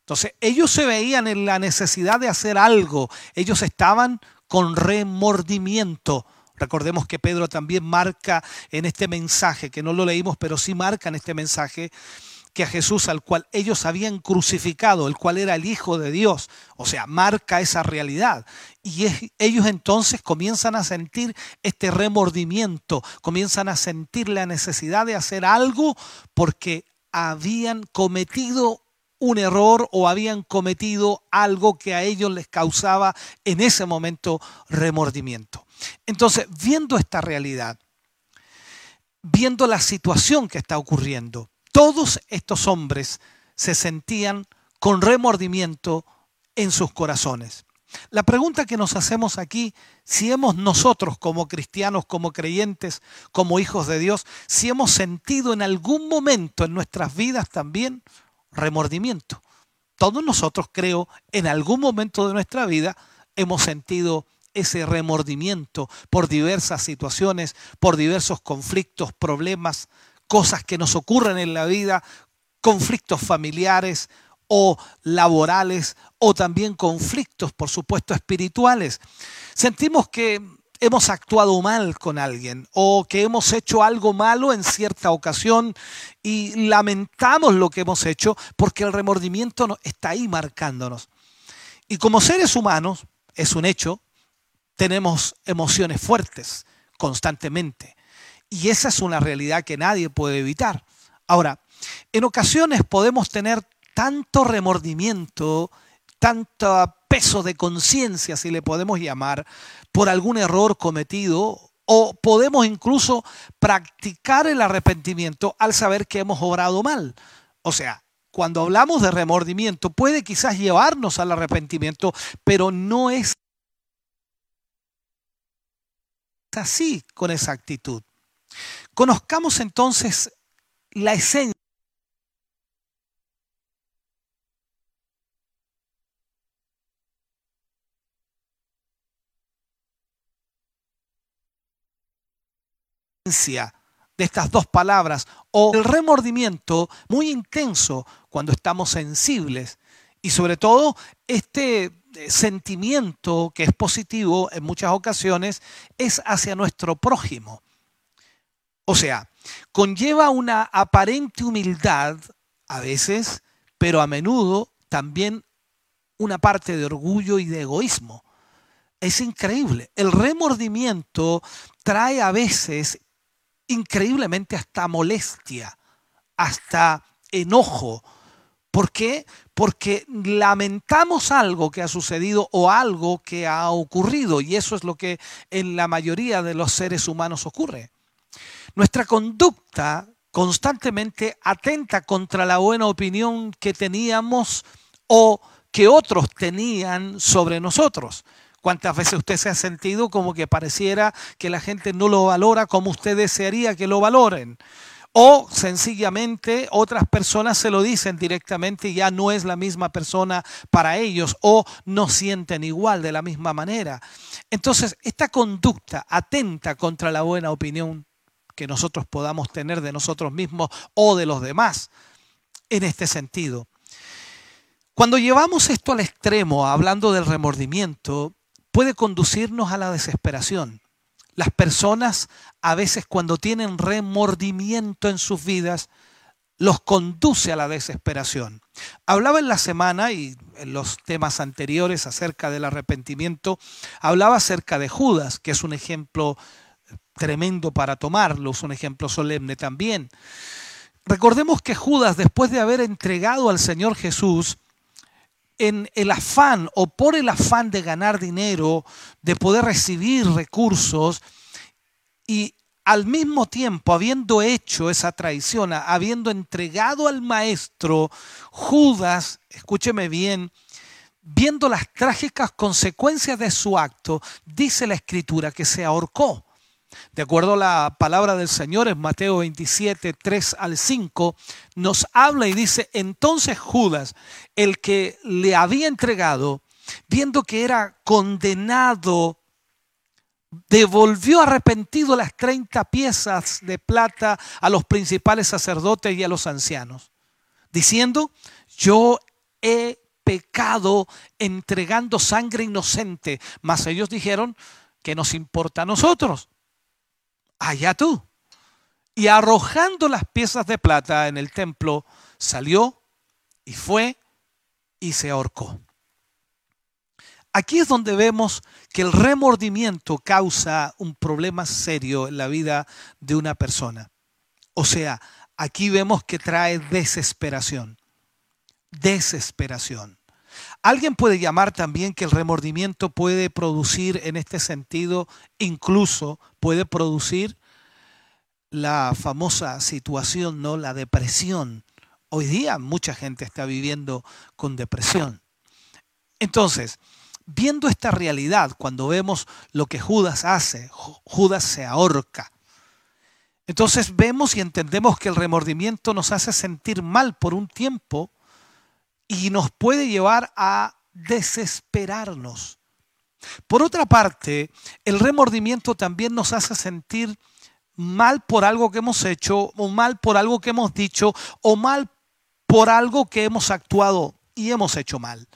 Entonces, ellos se veían en la necesidad de hacer algo. Ellos estaban con remordimiento. Recordemos que Pedro también marca en este mensaje, que no lo leímos, pero sí marca en este mensaje, que a Jesús al cual ellos habían crucificado, el cual era el Hijo de Dios, o sea, marca esa realidad. Y ellos entonces comienzan a sentir este remordimiento, comienzan a sentir la necesidad de hacer algo porque habían cometido un error o habían cometido algo que a ellos les causaba en ese momento remordimiento. Entonces, viendo esta realidad, viendo la situación que está ocurriendo, todos estos hombres se sentían con remordimiento en sus corazones. La pregunta que nos hacemos aquí, si hemos nosotros como cristianos, como creyentes, como hijos de Dios, si hemos sentido en algún momento en nuestras vidas también remordimiento. Todos nosotros, creo, en algún momento de nuestra vida hemos sentido ese remordimiento por diversas situaciones, por diversos conflictos, problemas, cosas que nos ocurren en la vida, conflictos familiares o laborales o también conflictos, por supuesto, espirituales. Sentimos que hemos actuado mal con alguien o que hemos hecho algo malo en cierta ocasión y lamentamos lo que hemos hecho porque el remordimiento está ahí marcándonos. Y como seres humanos, es un hecho, tenemos emociones fuertes constantemente. Y esa es una realidad que nadie puede evitar. Ahora, en ocasiones podemos tener tanto remordimiento, tanto peso de conciencia, si le podemos llamar, por algún error cometido, o podemos incluso practicar el arrepentimiento al saber que hemos obrado mal. O sea, cuando hablamos de remordimiento, puede quizás llevarnos al arrepentimiento, pero no es así con esa actitud. Conozcamos entonces la esencia de estas dos palabras o el remordimiento muy intenso cuando estamos sensibles y sobre todo este eh, sentimiento que es positivo en muchas ocasiones es hacia nuestro prójimo. O sea, conlleva una aparente humildad a veces, pero a menudo también una parte de orgullo y de egoísmo. Es increíble. El remordimiento trae a veces increíblemente hasta molestia, hasta enojo. ¿Por qué? Porque lamentamos algo que ha sucedido o algo que ha ocurrido y eso es lo que en la mayoría de los seres humanos ocurre. Nuestra conducta constantemente atenta contra la buena opinión que teníamos o que otros tenían sobre nosotros. ¿Cuántas veces usted se ha sentido como que pareciera que la gente no lo valora como usted desearía que lo valoren? O sencillamente otras personas se lo dicen directamente y ya no es la misma persona para ellos o no sienten igual de la misma manera. Entonces, esta conducta atenta contra la buena opinión que nosotros podamos tener de nosotros mismos o de los demás en este sentido. Cuando llevamos esto al extremo, hablando del remordimiento, puede conducirnos a la desesperación. Las personas a veces cuando tienen remordimiento en sus vidas, los conduce a la desesperación. Hablaba en la semana y en los temas anteriores acerca del arrepentimiento, hablaba acerca de Judas, que es un ejemplo tremendo para tomarlo, es un ejemplo solemne también. Recordemos que Judas, después de haber entregado al Señor Jesús, en el afán o por el afán de ganar dinero, de poder recibir recursos y al mismo tiempo habiendo hecho esa traición, habiendo entregado al maestro, Judas, escúcheme bien, viendo las trágicas consecuencias de su acto, dice la escritura que se ahorcó. De acuerdo a la palabra del Señor en Mateo 27, 3 al 5, nos habla y dice, entonces Judas, el que le había entregado, viendo que era condenado devolvió arrepentido las 30 piezas de plata a los principales sacerdotes y a los ancianos, diciendo, yo he pecado entregando sangre inocente. Mas ellos dijeron, ¿qué nos importa a nosotros? Allá tú. Y arrojando las piezas de plata en el templo, salió y fue y se ahorcó. Aquí es donde vemos que el remordimiento causa un problema serio en la vida de una persona. O sea, aquí vemos que trae desesperación. Desesperación. Alguien puede llamar también que el remordimiento puede producir en este sentido, incluso puede producir la famosa situación, ¿no? La depresión. Hoy día mucha gente está viviendo con depresión. Entonces, viendo esta realidad, cuando vemos lo que Judas hace, Judas se ahorca. Entonces vemos y entendemos que el remordimiento nos hace sentir mal por un tiempo y nos puede llevar a desesperarnos. Por otra parte, el remordimiento también nos hace sentir mal por algo que hemos hecho, o mal por algo que hemos dicho, o mal por algo que hemos actuado y hemos hecho mal.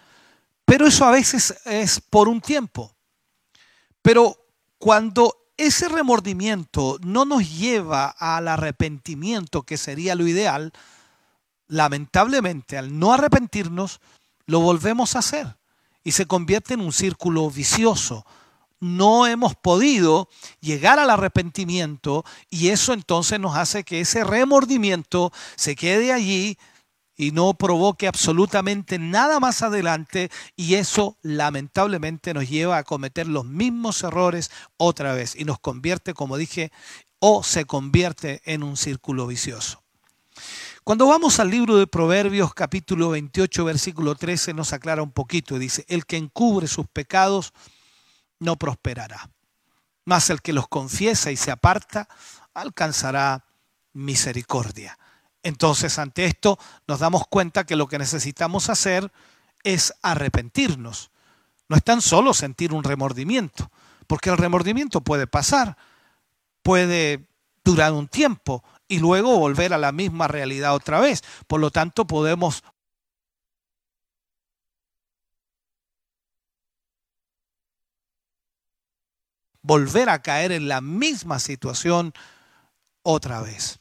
Pero eso a veces es por un tiempo. Pero cuando ese remordimiento no nos lleva al arrepentimiento, que sería lo ideal, lamentablemente al no arrepentirnos, lo volvemos a hacer y se convierte en un círculo vicioso. No hemos podido llegar al arrepentimiento y eso entonces nos hace que ese remordimiento se quede allí y no provoque absolutamente nada más adelante y eso lamentablemente nos lleva a cometer los mismos errores otra vez y nos convierte, como dije, o se convierte en un círculo vicioso. Cuando vamos al libro de Proverbios capítulo 28 versículo 13 nos aclara un poquito y dice, el que encubre sus pecados no prosperará, mas el que los confiesa y se aparta alcanzará misericordia. Entonces, ante esto, nos damos cuenta que lo que necesitamos hacer es arrepentirnos. No es tan solo sentir un remordimiento, porque el remordimiento puede pasar, puede durar un tiempo y luego volver a la misma realidad otra vez. Por lo tanto, podemos volver a caer en la misma situación otra vez.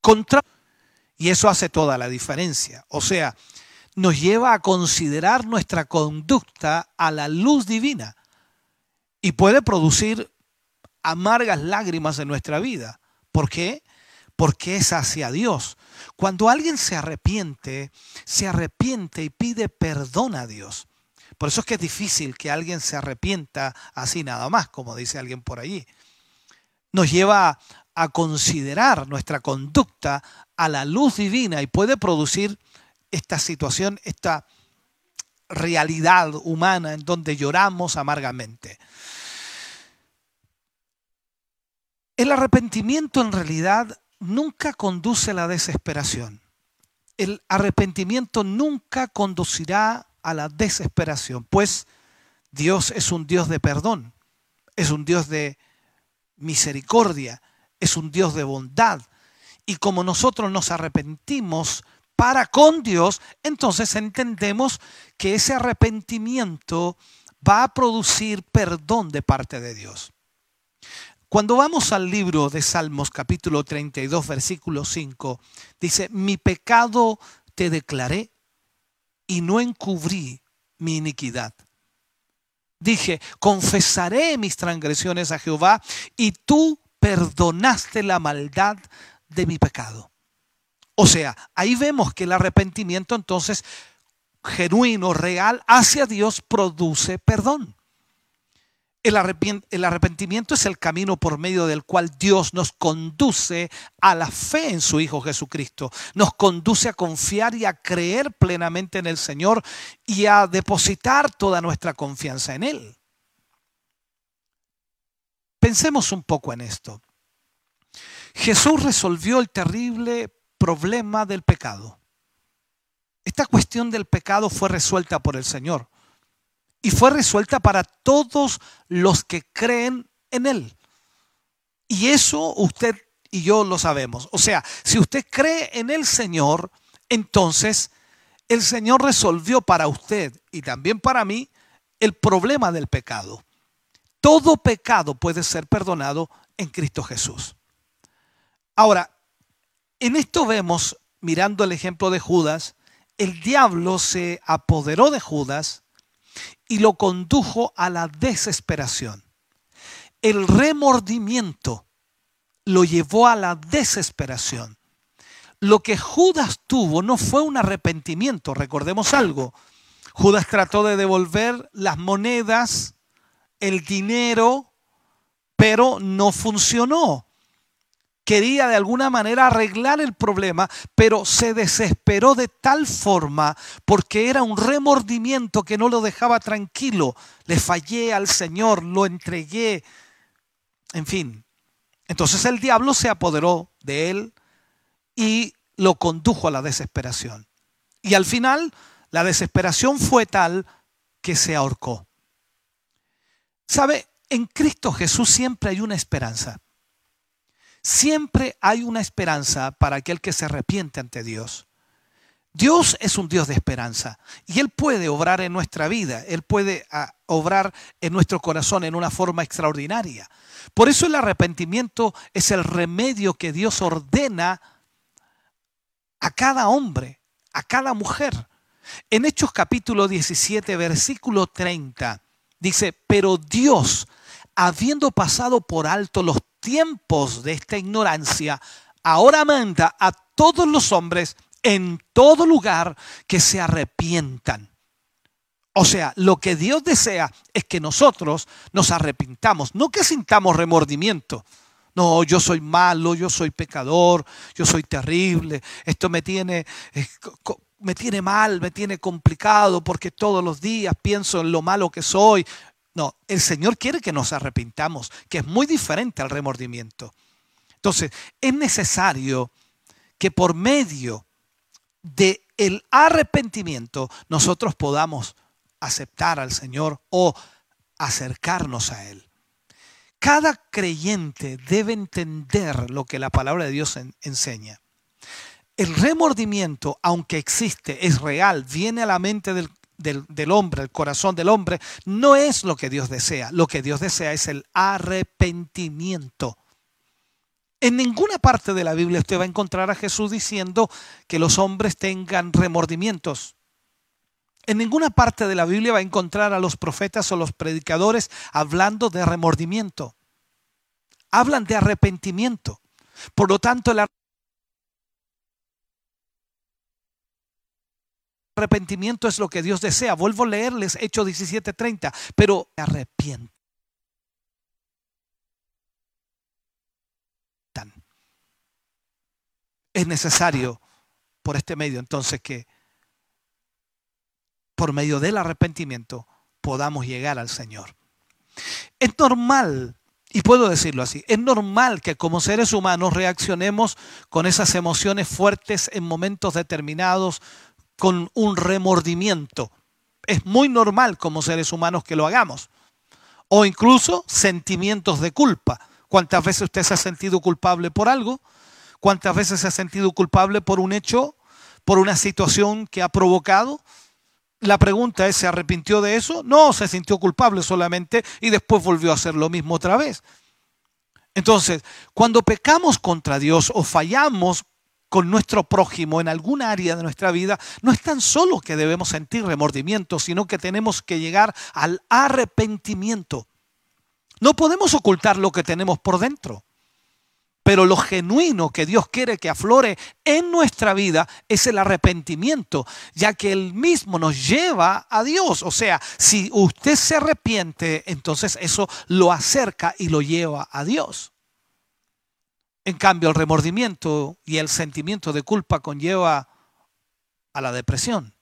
Contra y eso hace toda la diferencia. O sea, nos lleva a considerar nuestra conducta a la luz divina y puede producir amargas lágrimas en nuestra vida. ¿Por qué? Porque es hacia Dios. Cuando alguien se arrepiente, se arrepiente y pide perdón a Dios. Por eso es que es difícil que alguien se arrepienta así nada más, como dice alguien por allí. Nos lleva a considerar nuestra conducta a la luz divina y puede producir esta situación, esta realidad humana en donde lloramos amargamente. El arrepentimiento en realidad nunca conduce a la desesperación. El arrepentimiento nunca conducirá a la desesperación, pues Dios es un Dios de perdón, es un Dios de misericordia, es un Dios de bondad. Y como nosotros nos arrepentimos para con Dios, entonces entendemos que ese arrepentimiento va a producir perdón de parte de Dios. Cuando vamos al libro de Salmos capítulo 32 versículo 5, dice, mi pecado te declaré y no encubrí mi iniquidad. Dije, confesaré mis transgresiones a Jehová y tú perdonaste la maldad de mi pecado. O sea, ahí vemos que el arrepentimiento entonces genuino, real, hacia Dios produce perdón. El, arrepentimiento es el camino por medio del cual Dios nos conduce a la fe en su Hijo Jesucristo. Nos conduce a confiar y a creer plenamente en el Señor y a depositar toda nuestra confianza en Él. Pensemos un poco en esto. Jesús resolvió el terrible problema del pecado. esta cuestión del pecado fue resuelta por el Señor. Y fue resuelta para todos los que creen en Él. Y eso usted y yo lo sabemos. O sea, si usted cree en el Señor, entonces el Señor resolvió para usted y también para mí el problema del pecado. Todo pecado puede ser perdonado en Cristo Jesús. Ahora, en esto vemos, mirando el ejemplo de Judas, el diablo se apoderó de Judas y lo condujo a la desesperación. El remordimiento lo llevó a la desesperación. Lo que Judas tuvo no fue un arrepentimiento, recordemos algo. Judas trató de devolver las monedas, el dinero, pero no funcionó. Quería de alguna manera arreglar el problema, pero se desesperó de tal forma porque era un remordimiento que no lo dejaba tranquilo. Le fallé al Señor, lo entregué. En fin, entonces el diablo se apoderó de él y lo condujo a la desesperación. Y al final la desesperación fue tal que se ahorcó. ¿Sabe? En Cristo Jesús siempre hay una esperanza. Siempre hay una esperanza para aquel que se arrepiente ante Dios. Dios es un Dios de esperanza y Él puede obrar en nuestra vida, Él puede ah, obrar en nuestro corazón en una forma extraordinaria. Por eso el arrepentimiento es el remedio que Dios ordena a cada hombre, a cada mujer. En Hechos capítulo 17, versículo 30, dice, pero Dios, habiendo pasado por alto los tiempos de esta ignorancia, ahora manda a todos los hombres en todo lugar que se arrepientan. O sea, lo que Dios desea es que nosotros nos arrepintamos, no que sintamos remordimiento. No, yo soy malo, yo soy pecador, yo soy terrible, esto me tiene, eh, me tiene mal, me tiene complicado porque todos los días pienso en lo malo que soy. No, el Señor quiere que nos arrepintamos, que es muy diferente al remordimiento. Entonces, es necesario que por medio de el arrepentimiento nosotros podamos aceptar al Señor o acercarnos a Él. Cada creyente debe entender lo que la palabra de Dios enseña. El remordimiento, aunque existe, es real, viene a la mente del, del hombre, el corazón del hombre, no es lo que Dios desea. Lo que Dios desea es el arrepentimiento. En ninguna parte de la Biblia usted va a encontrar a Jesús diciendo que los hombres tengan remordimientos. En ninguna parte de la Biblia va a encontrar a los profetas o los predicadores hablando de remordimiento. Hablan de arrepentimiento. Por lo tanto, el arrepentimiento es lo que Dios desea. Vuelvo a leerles Hechos 17:30, pero arrepiento. es necesario por este medio entonces que por medio del arrepentimiento podamos llegar al Señor. Es normal, y puedo decirlo así, es normal que como seres humanos reaccionemos con esas emociones fuertes en momentos determinados, con un remordimiento. Es muy normal como seres humanos que lo hagamos. O incluso sentimientos de culpa. ¿Cuántas veces usted se ha sentido culpable por algo? ¿Cuántas veces se ha sentido culpable por un hecho, por una situación que ha provocado? La pregunta es, ¿se arrepintió de eso? No, se sintió culpable solamente y después volvió a hacer lo mismo otra vez. Entonces, cuando pecamos contra Dios o fallamos con nuestro prójimo en alguna área de nuestra vida, no es tan solo que debemos sentir remordimiento, sino que tenemos que llegar al arrepentimiento. No podemos ocultar lo que tenemos por dentro. Pero lo genuino que Dios quiere que aflore en nuestra vida es el arrepentimiento, ya que Él mismo nos lleva a Dios. O sea, si usted se arrepiente, entonces eso lo acerca y lo lleva a Dios. En cambio, el remordimiento y el sentimiento de culpa conlleva a la depresión.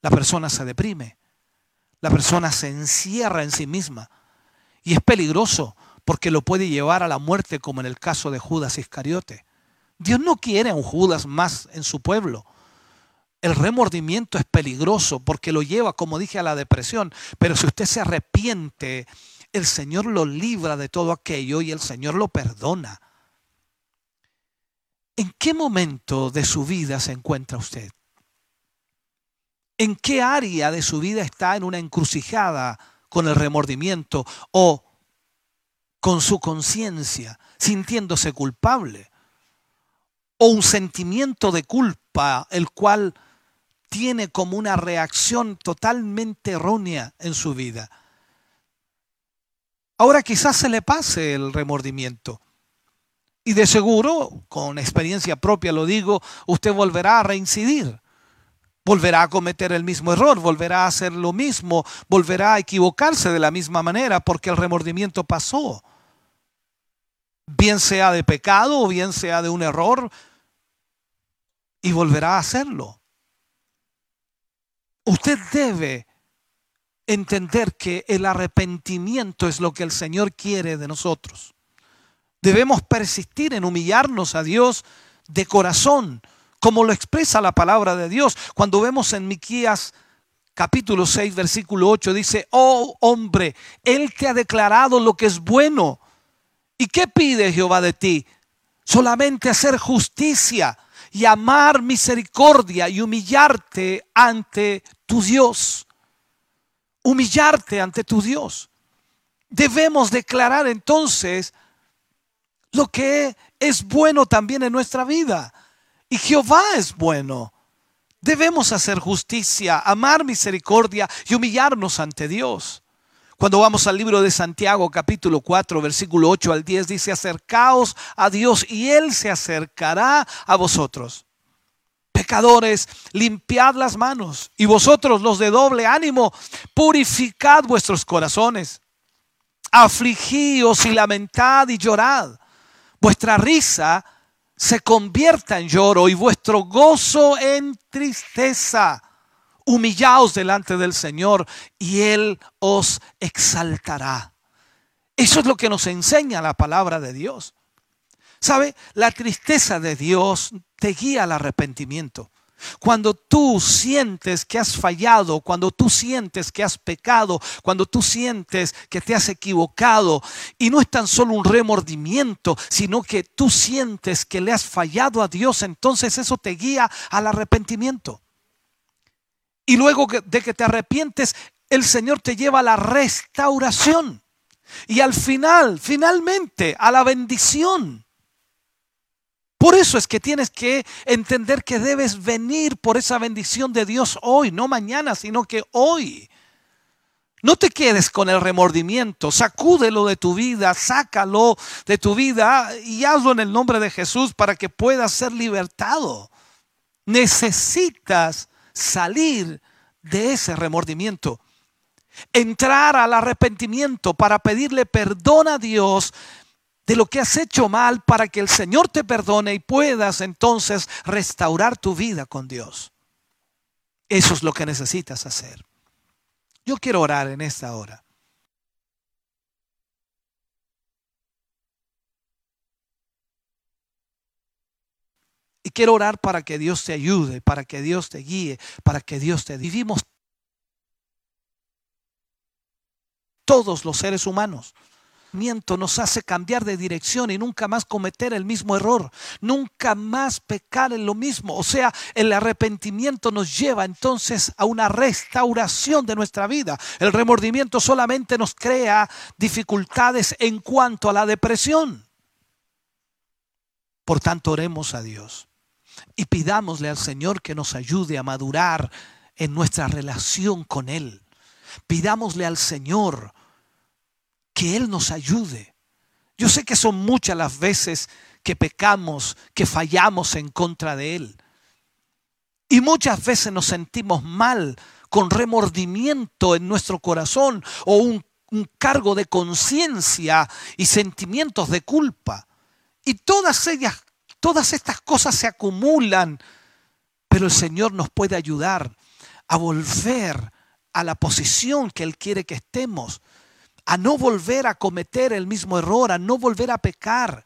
La persona se deprime, la persona se encierra en sí misma y es peligroso porque lo puede llevar a la muerte como en el caso de Judas Iscariote. Dios no quiere a un Judas más en su pueblo. El remordimiento es peligroso porque lo lleva, como dije, a la depresión. Pero si usted se arrepiente, el Señor lo libra de todo aquello y el Señor lo perdona. ¿En qué momento de su vida se encuentra usted? ¿En qué área de su vida está en una encrucijada con el remordimiento o con su conciencia, sintiéndose culpable? ¿O un sentimiento de culpa, el cual tiene como una reacción totalmente errónea en su vida? Ahora quizás se le pase el remordimiento. Y de seguro, con experiencia propia lo digo, usted volverá a reincidir. Volverá a cometer el mismo error, volverá a hacer lo mismo, volverá a equivocarse de la misma manera porque el remordimiento pasó. Bien sea de pecado o bien sea de un error, y volverá a hacerlo. Usted debe entender que el arrepentimiento es lo que el Señor quiere de nosotros. Debemos persistir en humillarnos a Dios de corazón, como lo expresa la palabra de Dios. Cuando vemos en Miquías capítulo 6, versículo 8, dice, oh hombre, Él te ha declarado lo que es bueno. ¿Y qué pide Jehová de ti? Solamente hacer justicia y amar misericordia y humillarte ante tu Dios. Humillarte ante tu Dios. Debemos declarar entonces lo que es bueno también en nuestra vida. Y Jehová es bueno. Debemos hacer justicia, amar misericordia y humillarnos ante Dios. Cuando vamos al libro de Santiago capítulo 4 versículo 8 al 10 dice, acercaos a Dios y Él se acercará a vosotros. Pecadores, limpiad las manos y vosotros los de doble ánimo, purificad vuestros corazones. Afligíos y lamentad y llorad. Vuestra risa se convierta en lloro y vuestro gozo en tristeza. Humillaos delante del Señor y Él os exaltará. Eso es lo que nos enseña la palabra de Dios. ¿Sabe? La tristeza de Dios te guía al arrepentimiento. Cuando tú sientes que has fallado, cuando tú sientes que has pecado, cuando tú sientes que te has equivocado, y no es tan solo un remordimiento, sino que tú sientes que le has fallado a Dios, entonces eso te guía al arrepentimiento. Y luego de que te arrepientes, el Señor te lleva a la restauración. Y al final, finalmente, a la bendición. Por eso es que tienes que entender que debes venir por esa bendición de Dios hoy, no mañana, sino que hoy. No te quedes con el remordimiento, sacúdelo de tu vida, sácalo de tu vida y hazlo en el nombre de Jesús para que puedas ser libertado. Necesitas salir de ese remordimiento, entrar al arrepentimiento para pedirle perdón a Dios de lo que has hecho mal para que el Señor te perdone y puedas entonces restaurar tu vida con Dios. Eso es lo que necesitas hacer. Yo quiero orar en esta hora. Y quiero orar para que Dios te ayude, para que Dios te guíe, para que Dios te vivimos todos los seres humanos nos hace cambiar de dirección y nunca más cometer el mismo error, nunca más pecar en lo mismo. O sea, el arrepentimiento nos lleva entonces a una restauración de nuestra vida. El remordimiento solamente nos crea dificultades en cuanto a la depresión. Por tanto, oremos a Dios y pidámosle al Señor que nos ayude a madurar en nuestra relación con Él. Pidámosle al Señor que Él nos ayude. Yo sé que son muchas las veces que pecamos, que fallamos en contra de Él. Y muchas veces nos sentimos mal, con remordimiento en nuestro corazón o un, cargo de conciencia y sentimientos de culpa. Y todas ellas, todas estas cosas se acumulan, pero el Señor nos puede ayudar a volver a la posición que Él quiere que estemos a no volver a cometer el mismo error, a no volver a pecar.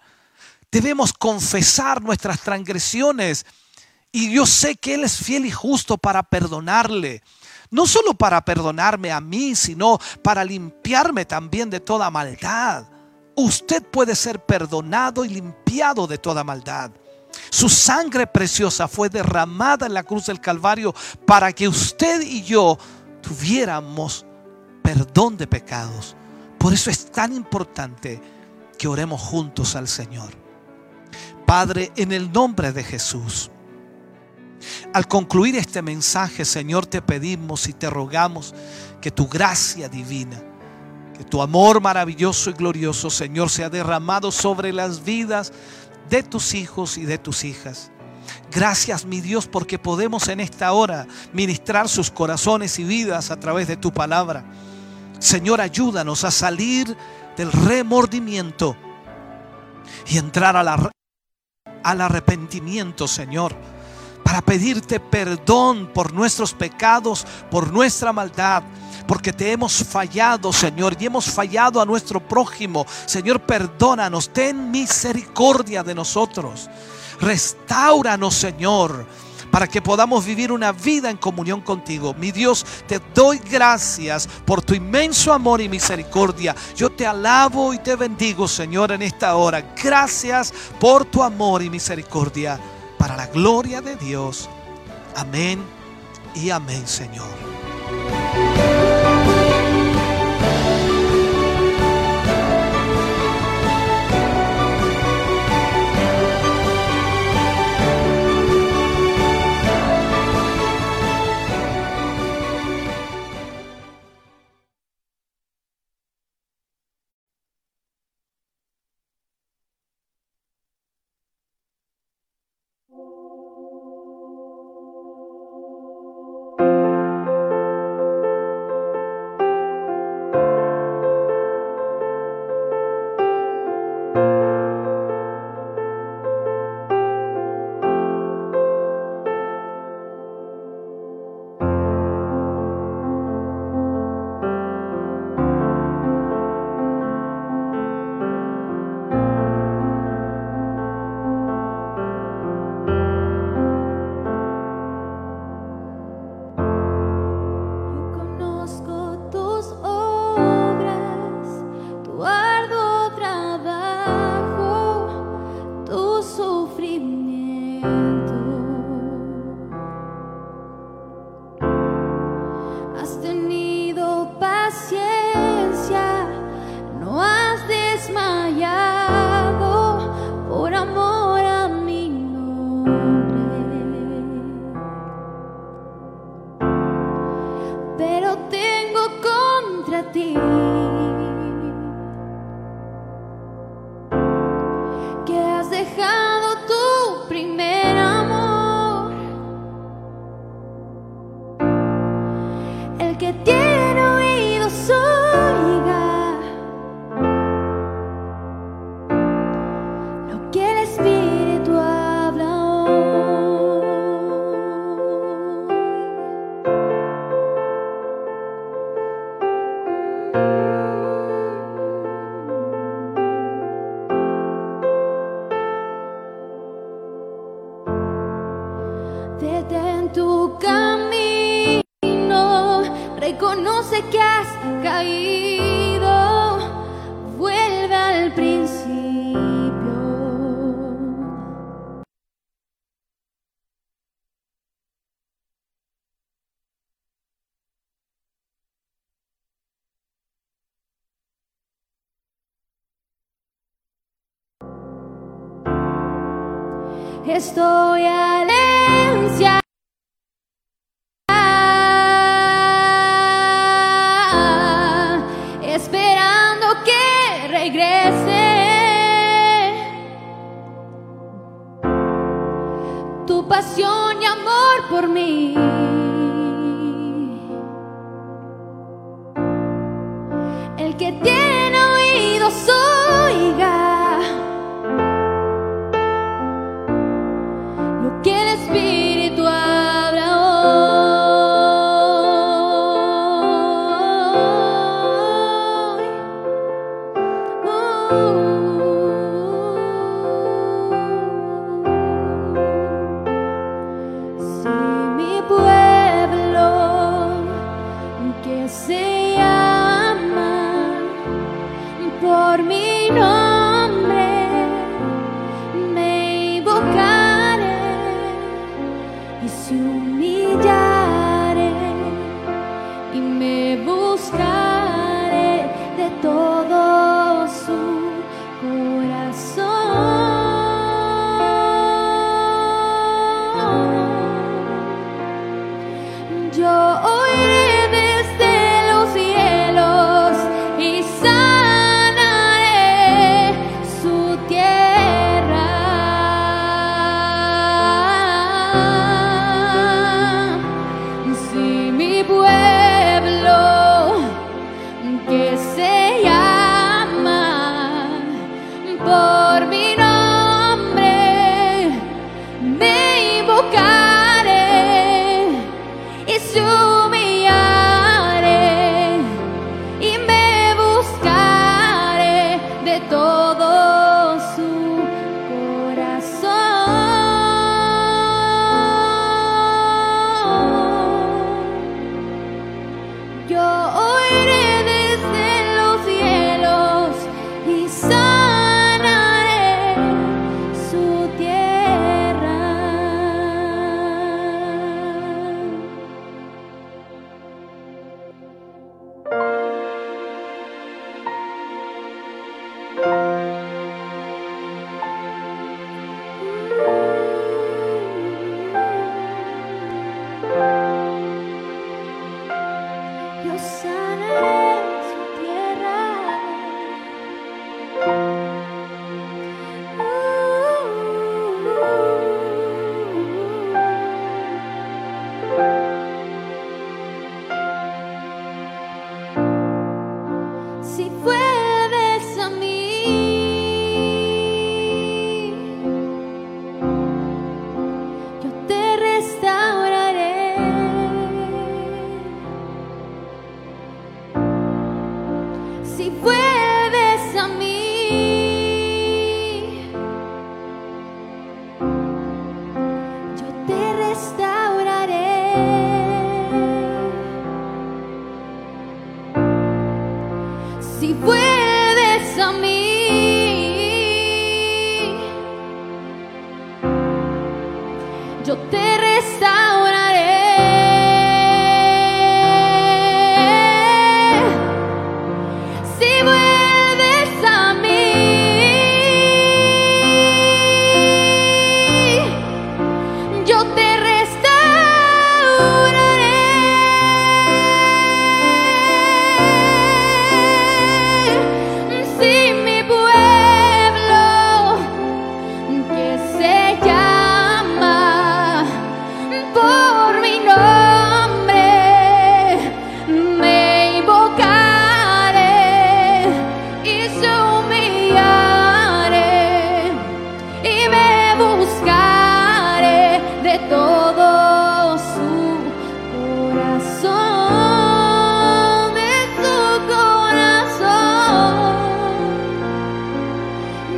Debemos confesar nuestras transgresiones Y yo sé que Él es fiel y justo para perdonarle. No solo para perdonarme a mí, sino para limpiarme también de toda maldad. Usted puede ser perdonado y limpiado de toda maldad. Su sangre preciosa fue derramada en la cruz del Calvario para que usted y yo tuviéramos perdón de pecados. Por eso es tan importante que oremos juntos al Señor. Padre, en el nombre de Jesús. Al concluir este mensaje, Señor, te pedimos y te rogamos que tu gracia divina, que tu amor maravilloso y glorioso, Señor, sea derramado sobre las vidas de tus hijos y de tus hijas. Gracias, mi Dios, porque podemos en esta hora ministrar sus corazones y vidas a través de tu palabra. Señor, ayúdanos a salir del remordimiento y entrar al arrepentimiento, Señor para pedirte perdón por nuestros pecados, por nuestra maldad, porque te hemos fallado, Señor, y hemos fallado a nuestro prójimo. Señor, perdónanos, ten misericordia de nosotros. Restauranos, Señor, para que podamos vivir una vida en comunión contigo. Mi Dios, te doy gracias por tu inmenso amor y misericordia. Yo te alabo y te bendigo, Señor, en esta hora. Gracias por tu amor y misericordia para la gloria de Dios. Amén y amén, Señor. Estoy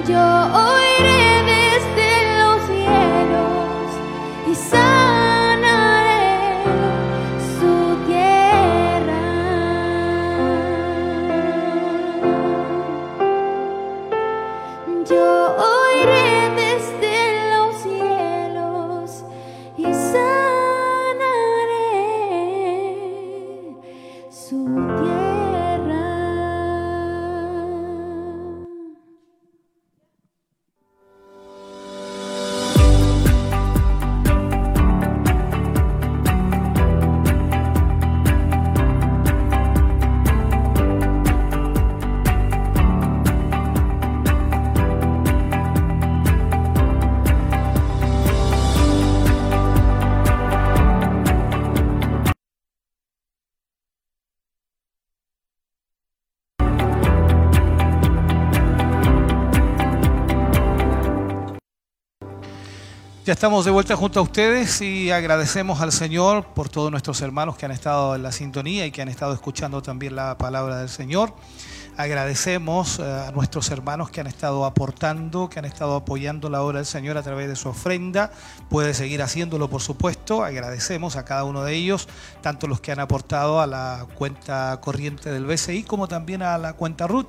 Yo oiré desde Ya estamos de vuelta junto a ustedes y agradecemos al Señor por todos nuestros hermanos que han estado en la sintonía y que han estado escuchando también la palabra del Señor. Agradecemos eh, a nuestros hermanos que han estado aportando, que han estado apoyando la obra del Señor a través de su ofrenda. Puede seguir haciéndolo, por supuesto. Agradecemos a cada uno de ellos, tanto los que han aportado a la cuenta corriente del BCI como también a la cuenta RUT,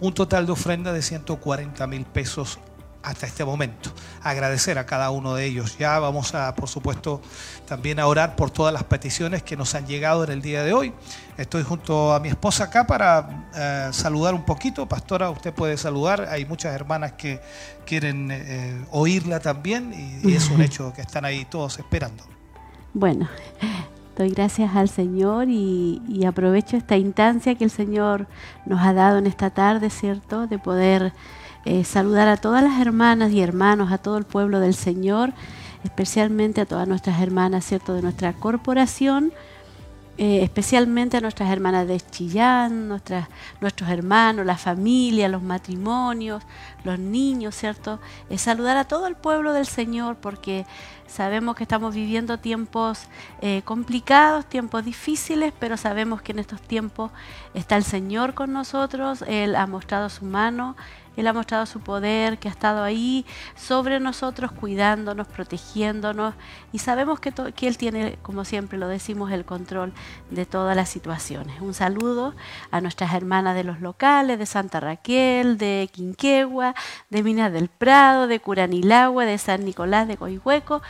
un total de ofrenda de 140 mil pesos hasta este momento. Agradecer a cada uno de ellos. Ya vamos a, por supuesto, también a orar por todas las peticiones que nos han llegado en el día de hoy. Estoy junto a mi esposa acá para eh, saludar un poquito. Pastora, usted puede saludar. Hay muchas hermanas que quieren eh, oírla también y, y es un hecho que están ahí todos esperando. Bueno, doy gracias al Señor y, y aprovecho esta instancia que el Señor nos ha dado en esta tarde, ¿cierto? De poder eh, saludar a todas las hermanas y hermanos, a todo el pueblo del Señor, especialmente a todas nuestras hermanas, ¿cierto? De nuestra corporación, eh, especialmente a nuestras hermanas de Chillán, nuestros hermanos, la familia, los matrimonios, los niños, ¿cierto? Eh, saludar a todo el pueblo del Señor porque sabemos que estamos viviendo tiempos eh, complicados, tiempos difíciles, pero sabemos que en estos tiempos está el Señor con nosotros, Él ha mostrado su mano, Él ha mostrado su poder, que ha estado ahí sobre nosotros, cuidándonos, protegiéndonos. Y sabemos que, que Él tiene, como siempre lo decimos, el control de todas las situaciones. Un saludo a nuestras hermanas de los locales, de Santa Raquel, de Quinquegua, de Minas del Prado, de Curanilagua, de San Nicolás de Coihueco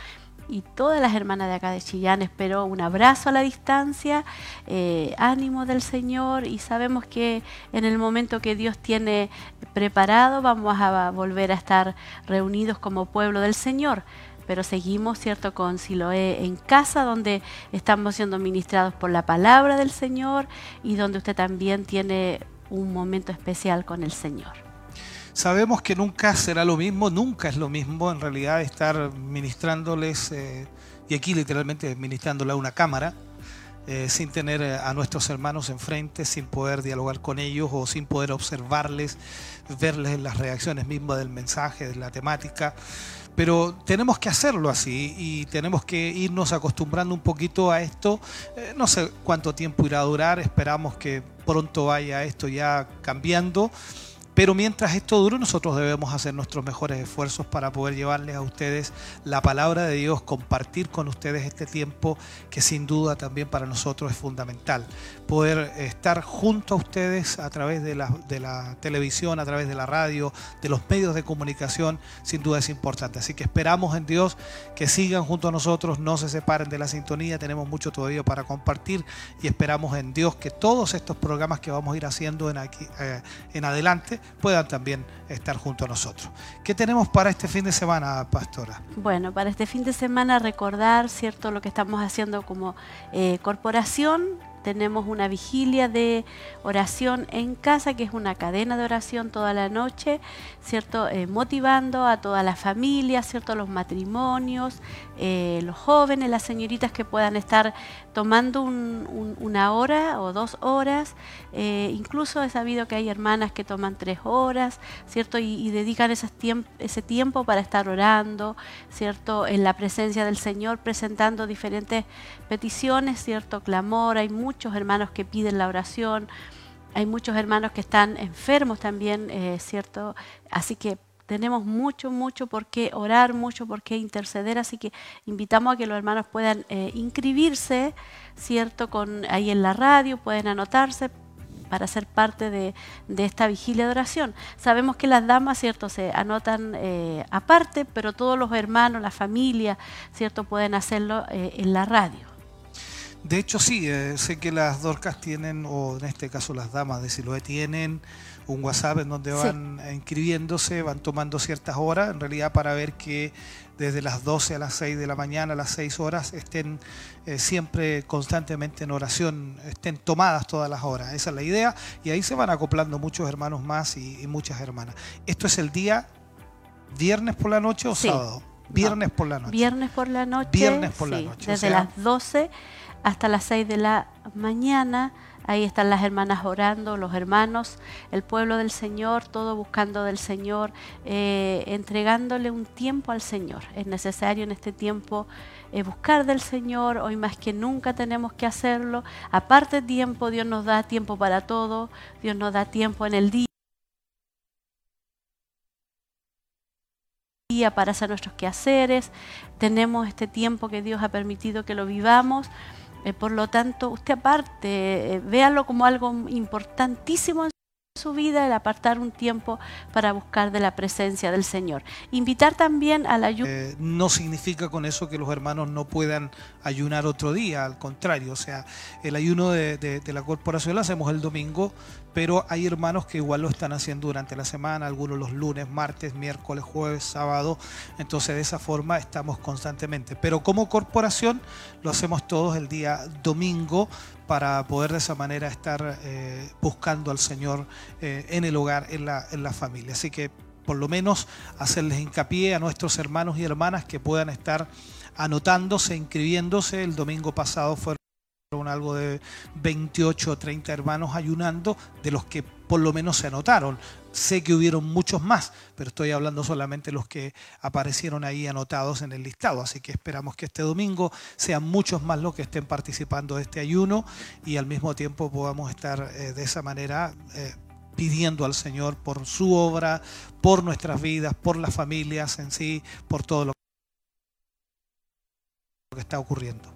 y todas las hermanas de acá de Chillán. Espero un abrazo a la distancia, eh, ánimo del Señor y sabemos que en el momento que Dios tiene preparado vamos a volver a estar reunidos como pueblo del Señor. Pero seguimos, ¿cierto?, con Siloé en casa, donde estamos siendo ministrados por la palabra del Señor y donde usted también tiene un momento especial con el Señor. Sabemos que nunca será lo mismo, nunca es lo mismo en realidad estar ministrándoles, eh, y aquí literalmente ministrándole a una cámara, eh, sin tener eh, a nuestros hermanos enfrente, sin poder dialogar con ellos o sin poder observarles, verles las reacciones mismas del mensaje, de la temática. pero tenemos que hacerlo así y tenemos que irnos acostumbrando un poquito a esto. No sé cuánto tiempo irá a durar, esperamos que pronto vaya esto ya cambiando. Pero mientras esto dure, nosotros debemos hacer nuestros mejores esfuerzos para poder llevarles a ustedes la palabra de Dios, compartir con ustedes este tiempo que sin duda también para nosotros es fundamental. Poder estar junto a ustedes a través de la, televisión, a través de la radio, de los medios de comunicación, sin duda es importante. Así que esperamos en Dios que sigan junto a nosotros, no se separen de la sintonía, tenemos mucho todavía para compartir y esperamos en Dios que todos estos programas que vamos a ir haciendo en, eh, en adelante, puedan también estar junto a nosotros. ¿Qué tenemos para este fin de semana, pastora? Bueno, para este fin de semana recordar, ¿cierto?, lo que estamos haciendo como eh, corporación tenemos una vigilia de oración en casa, que es una cadena de oración toda la noche, ¿cierto? Eh, motivando a toda la familia, ¿cierto? Los matrimonios, eh, los jóvenes, las señoritas que puedan estar tomando una hora o dos horas. Eh, incluso he sabido que hay hermanas que toman tres horas, ¿cierto? Y, dedican ese tiempo, para estar orando, ¿cierto? En la presencia del Señor, presentando diferentes peticiones, ¿cierto? Clamor, hay muchos hermanos que piden la oración, hay muchos hermanos que están enfermos también, eh, ¿cierto? Así que tenemos mucho, mucho por qué orar, mucho por qué interceder, así que invitamos a que los hermanos puedan eh, inscribirse, ¿cierto? Con, ahí en la radio, pueden anotarse para ser parte de, esta vigilia de oración. Sabemos que las damas, ¿cierto?, se anotan eh, aparte, pero todos los hermanos, la familia, ¿cierto?, pueden hacerlo en la radio. De hecho, sí, eh, sé que las Dorcas tienen, o en este caso las damas de Siloé tienen un WhatsApp en donde van inscribiéndose, van tomando ciertas horas, en realidad para ver que desde las 12 a las 6 de la mañana, a las 6 horas, estén eh, siempre constantemente en oración, estén tomadas todas las horas. Esa es la idea y ahí se van acoplando muchos hermanos más y, muchas hermanas. ¿Esto es el día viernes por la noche o sábado? Viernes por la noche. Viernes por la noche. Viernes por la noche. Desde las 12 hasta las 6 de la mañana. Ahí están las hermanas orando, los hermanos, el pueblo del Señor, todo buscando del Señor, eh, entregándole un tiempo al Señor. Es necesario en este tiempo eh, buscar del Señor, hoy más que nunca tenemos que hacerlo. Aparte tiempo, Dios nos da tiempo para todo, Dios nos da tiempo en el día. para hacer nuestros quehaceres, tenemos este tiempo que Dios ha permitido que lo vivamos por lo tanto, usted aparte, eh, véalo como algo importantísimo su vida, el apartar un tiempo para buscar de la presencia del Señor. Invitar también a la ayuda. Eh, no significa con eso que los hermanos no puedan ayunar otro día, al contrario, o sea, el ayuno de la corporación lo hacemos el domingo, pero hay hermanos que igual lo están haciendo durante la semana, algunos los lunes, martes, miércoles, jueves, sábado. Entonces de esa forma estamos constantemente. Pero como corporación lo hacemos todos el día domingo para poder de esa manera estar eh, buscando al Señor eh, en el hogar, en la, en la familia. Así que por lo menos hacerles hincapié a nuestros hermanos y hermanas que puedan estar anotándose, inscribiéndose. El domingo pasado fueron algo de 28 o 30 hermanos ayunando, de los que por lo menos se anotaron. Sé que hubieron muchos más, pero estoy hablando solamente los que aparecieron ahí anotados en el listado. Así que esperamos que este domingo sean muchos más los que estén participando de este ayuno y al mismo tiempo podamos estar eh, de esa manera eh, pidiendo al Señor por su obra, por nuestras vidas, por las familias en sí, por todo lo que está ocurriendo.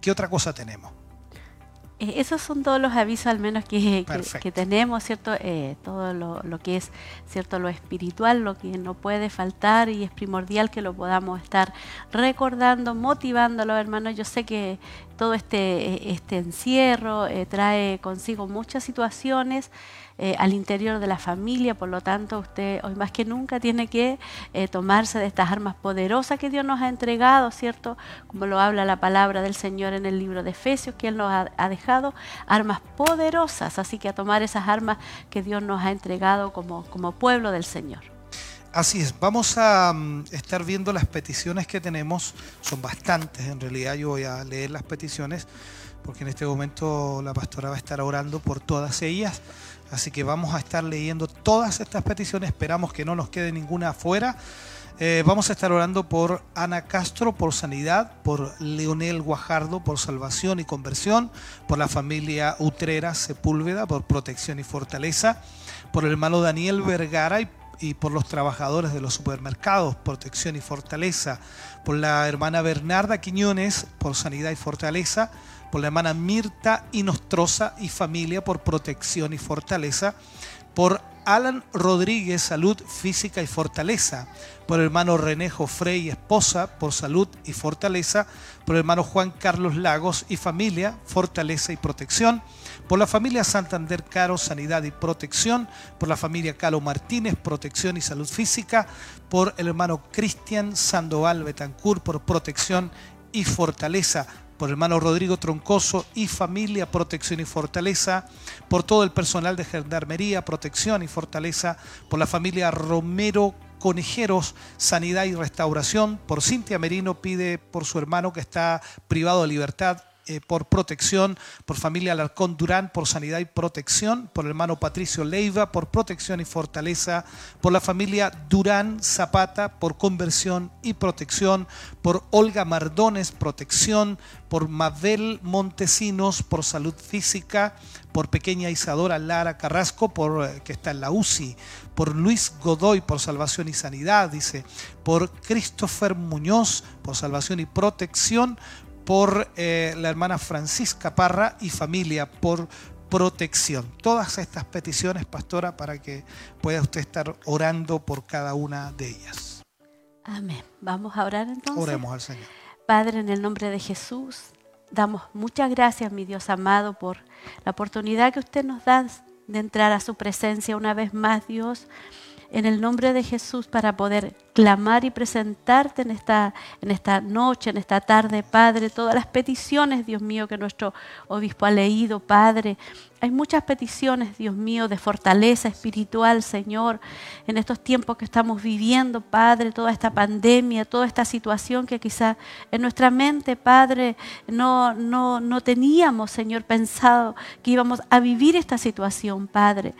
¿Qué otra cosa tenemos? Eh, esos son todos los avisos al menos que, que, tenemos, ¿cierto? Eh, todo lo, lo, que es, ¿cierto? Lo espiritual, lo que no puede faltar y es primordial que lo podamos estar recordando, los hermanos. Yo sé que todo este, este encierro eh, trae consigo muchas situaciones eh, al interior de la familia, por lo tanto usted hoy más que nunca tiene que eh, tomarse de estas armas poderosas que Dios nos ha entregado, ¿cierto? Como lo habla la palabra del Señor en el libro de Efesios, que Él nos ha, dejado armas poderosas, así que a tomar esas armas que Dios nos ha entregado como, como pueblo del Señor. Así es, vamos a mm, estar viendo las peticiones que tenemos, son bastantes en realidad, yo voy a leer las peticiones porque en este momento la pastora va a estar orando por todas ellas. Así que vamos a estar leyendo todas estas peticiones, esperamos que no nos quede ninguna afuera. Eh, vamos a estar orando por Ana Castro por sanidad, por Leonel Guajardo por salvación y conversión, por la familia Utrera Sepúlveda por protección y fortaleza, por el hermano Daniel Vergara y y por los trabajadores de los supermercados, protección y fortaleza, por la hermana Bernarda Quiñones, por sanidad y fortaleza, por la hermana Mirta Inostroza y familia, por protección y fortaleza, por Alan Rodríguez, salud física y fortaleza, por el hermano René Jofrey y esposa, por salud y fortaleza, por el hermano Juan Carlos Lagos y familia, fortaleza y protección, por la familia Santander Caro, Sanidad y Protección, por la familia Calo Martínez, Protección y Salud Física, por el hermano Cristian Sandoval Betancur, por Protección y Fortaleza, por hermano Rodrigo Troncoso y familia Protección y Fortaleza, por todo el personal de Gendarmería, Protección y Fortaleza, por la familia Romero Conejeros, Sanidad y Restauración, por Cintia Merino pide por su hermano que está privado de libertad eh, por protección, por familia Alarcón Durán, por sanidad y protección, por hermano Patricio Leiva, por protección y fortaleza, por la familia Durán Zapata, por conversión y protección, por Olga Mardones, protección, por Mabel Montesinos, por salud física, por pequeña Isadora Lara Carrasco, por, eh, que está en la UCI, por Luis Godoy, por salvación y sanidad, dice, por Christopher Muñoz, por salvación y protección, por eh, la hermana Francisca Parra y familia por protección. Todas estas peticiones, pastora, para que pueda usted estar orando por cada una de ellas. Amén. Vamos a orar entonces. Oremos al Señor. Padre, en el nombre de Jesús, damos muchas gracias, mi Dios amado, por la oportunidad que usted nos da de entrar a su presencia una vez más, Dios en el nombre de Jesús para poder clamar y presentarte en esta, en esta noche, en esta tarde, Padre, todas las peticiones, Dios mío, que nuestro obispo ha leído, Padre. Hay muchas peticiones, Dios mío, de fortaleza espiritual, Señor, en estos tiempos que estamos viviendo, Padre, toda esta pandemia, toda esta situación que quizá en nuestra mente, Padre, no, no, no teníamos, Señor, pensado que íbamos a vivir esta situación, Padre.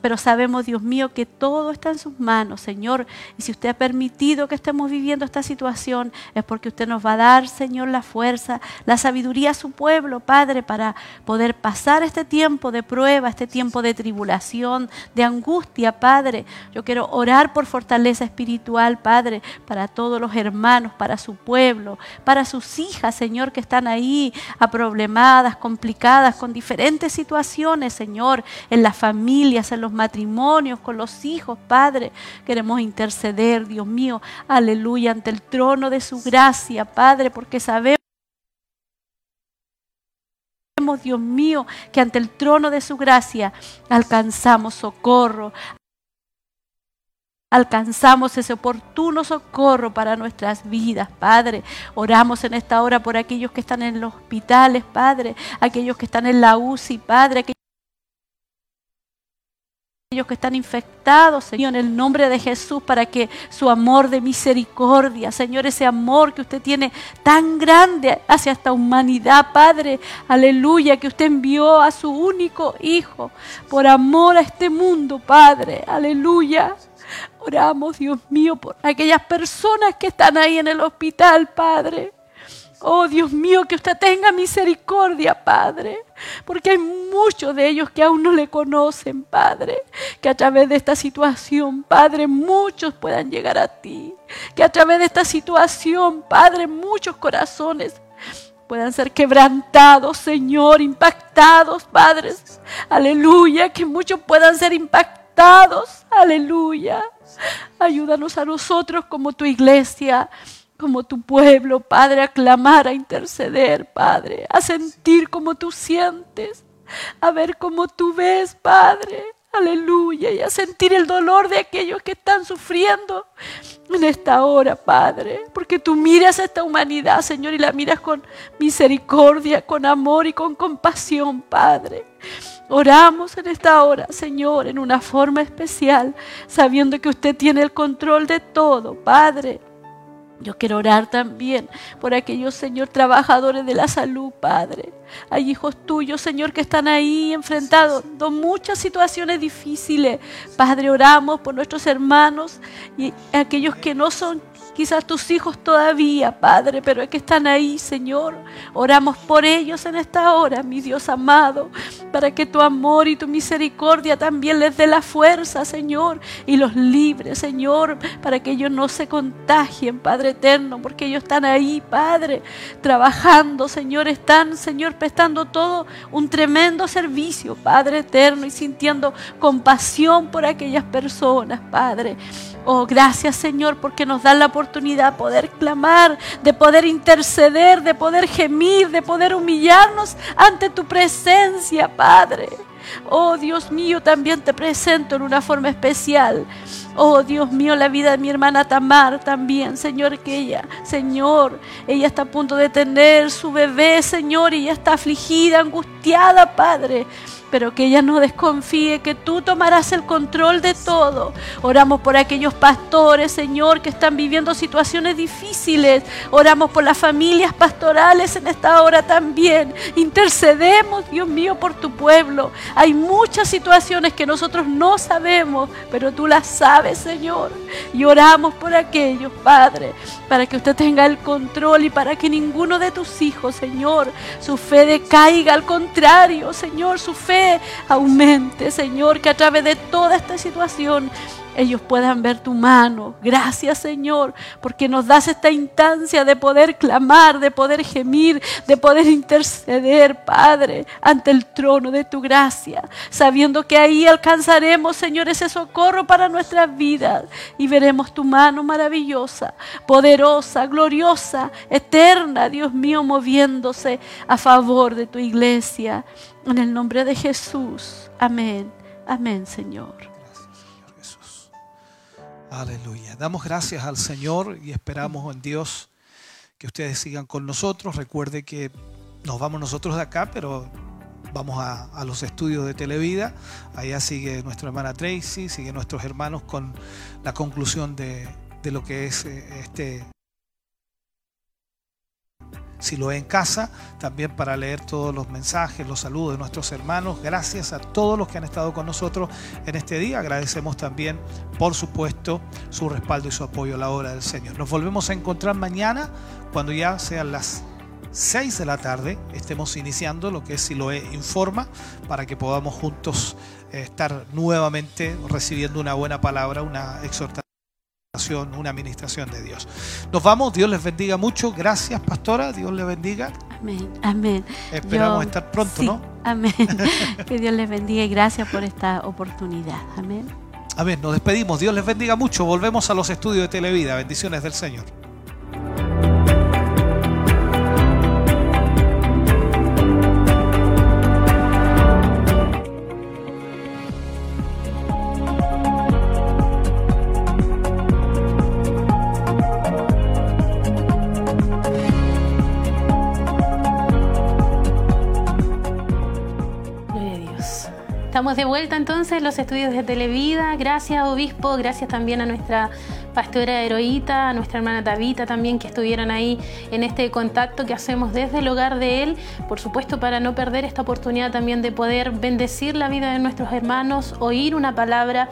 Pero sabemos, Dios mío, que todo está en sus manos, Señor. Y si usted ha permitido que estemos viviendo esta situación, es porque usted nos va a dar, Señor, la fuerza, la sabiduría a su pueblo, Padre, para poder pasar este tiempo de prueba, este tiempo de tribulación, de angustia, Padre. Yo quiero orar por fortaleza espiritual, Padre, para todos los hermanos, para su pueblo, para sus hijas, Señor, que están ahí aproblemadas, complicadas, con diferentes situaciones, Señor, en las familias, en los matrimonios, con los hijos, Padre. Queremos interceder, Dios mío, aleluya, ante el trono de su gracia, Padre, porque sabemos Dios mío, que ante el trono de su gracia alcanzamos socorro, alcanzamos ese oportuno socorro para nuestras vidas, Padre. Oramos en esta hora por aquellos que están en los hospitales, Padre, aquellos que están en la UCI, Padre, que están infectados, Señor, en el nombre de Jesús, para que su amor de misericordia, Señor, ese amor que usted tiene tan grande hacia esta humanidad, Padre, aleluya, que usted envió a su único Hijo por amor a este mundo, Padre, aleluya. Oramos, Dios mío, por aquellas personas que están ahí en el hospital, Padre. Oh Dios mío, que usted tenga misericordia, Padre, porque hay muchos de ellos que aún no le conocen, Padre. Que a través de esta situación, Padre, muchos puedan llegar a ti. Que a través de esta situación, Padre, muchos corazones puedan ser quebrantados, Señor, impactados, padres. Aleluya, que muchos puedan ser impactados. Aleluya. Ayúdanos a nosotros como tu iglesia como tu pueblo, Padre, a clamar, a interceder, Padre, a sentir como tú sientes, a ver como tú ves, Padre. Aleluya, y a sentir el dolor de aquellos que están sufriendo en esta hora, Padre. Porque tú miras a esta humanidad, Señor, y la miras con misericordia, con amor y con compasión, Padre. Oramos en esta hora, Señor, en una forma especial, sabiendo que usted tiene el control de todo, Padre. Yo quiero orar también por aquellos, Señor, trabajadores de la salud, Padre. Hay hijos tuyos, Señor, que están ahí enfrentados a muchas situaciones difíciles. Padre, oramos por nuestros hermanos y aquellos que no son quizás tus hijos todavía, Padre, pero es que están ahí, Señor. Oramos por ellos en esta hora, mi Dios amado, para que tu amor y tu misericordia también les dé la fuerza, Señor, y los libre, Señor, para que ellos no se contagien, Padre eterno, porque ellos están ahí, Padre, trabajando, Señor, están, Señor, prestando todo un tremendo servicio, Padre eterno, y sintiendo compasión por aquellas personas, Padre. Oh, gracias Señor porque nos da la oportunidad de poder clamar, de poder interceder, de poder gemir, de poder humillarnos ante tu presencia, Padre. Oh Dios mío, también te presento en una forma especial. Oh Dios mío, la vida de mi hermana Tamar también, Señor, que ella, Señor, ella está a punto de tener su bebé, Señor, y ella está afligida, angustiada, Padre pero que ella no desconfíe, que tú tomarás el control de todo. Oramos por aquellos pastores, Señor, que están viviendo situaciones difíciles. Oramos por las familias pastorales en esta hora también. Intercedemos, Dios mío, por tu pueblo. Hay muchas situaciones que nosotros no sabemos, pero tú las sabes, Señor. Y oramos por aquellos, Padre, para que usted tenga el control y para que ninguno de tus hijos, Señor, su fe decaiga. Al contrario, Señor, su fe aumente, Señor, que a través de toda esta situación ellos puedan ver tu mano. Gracias Señor, porque nos das esta instancia de poder clamar, de poder gemir, de poder interceder, Padre, ante el trono de tu gracia, sabiendo que ahí alcanzaremos, Señor, ese socorro para nuestras vidas y veremos tu mano maravillosa, poderosa, gloriosa, eterna, Dios mío, moviéndose a favor de tu iglesia. En el nombre de Jesús. Amén. Amén, Señor. Gracias, Señor Jesús. Aleluya. Damos gracias al Señor y esperamos en Dios que ustedes sigan con nosotros. Recuerde que nos vamos nosotros de acá, pero vamos a, los estudios de Televida. Allá sigue nuestra hermana Tracy, sigue nuestros hermanos con la conclusión de, de lo que es eh, este si lo en casa, también para leer todos los mensajes, los saludos de nuestros hermanos. Gracias a todos los que han estado con nosotros en este día. Agradecemos también, por supuesto, su respaldo y su apoyo a la obra del Señor. Nos volvemos a encontrar mañana cuando ya sean las 6 de la tarde. Estemos iniciando lo que es Siloé Informa para que podamos juntos eh, estar nuevamente recibiendo una buena palabra, una exhortación una administración de Dios. Nos vamos, Dios les bendiga mucho. Gracias, pastora, Dios les bendiga. Amén, amén. Esperamos estar pronto, ¿no? Amén. que Dios les bendiga y gracias por esta oportunidad. Amén. Amén, nos despedimos. Dios les bendiga mucho. Volvemos a los estudios de Televida. Bendiciones del Señor. Estamos de vuelta entonces en los estudios de Televida. Gracias, obispo. Gracias también a nuestra pastora Heroíta, a nuestra hermana Tabita también, que estuvieron ahí en este contacto que hacemos desde el hogar de él. Por supuesto, para no perder esta oportunidad también de poder bendecir la vida de nuestros hermanos, oír una palabra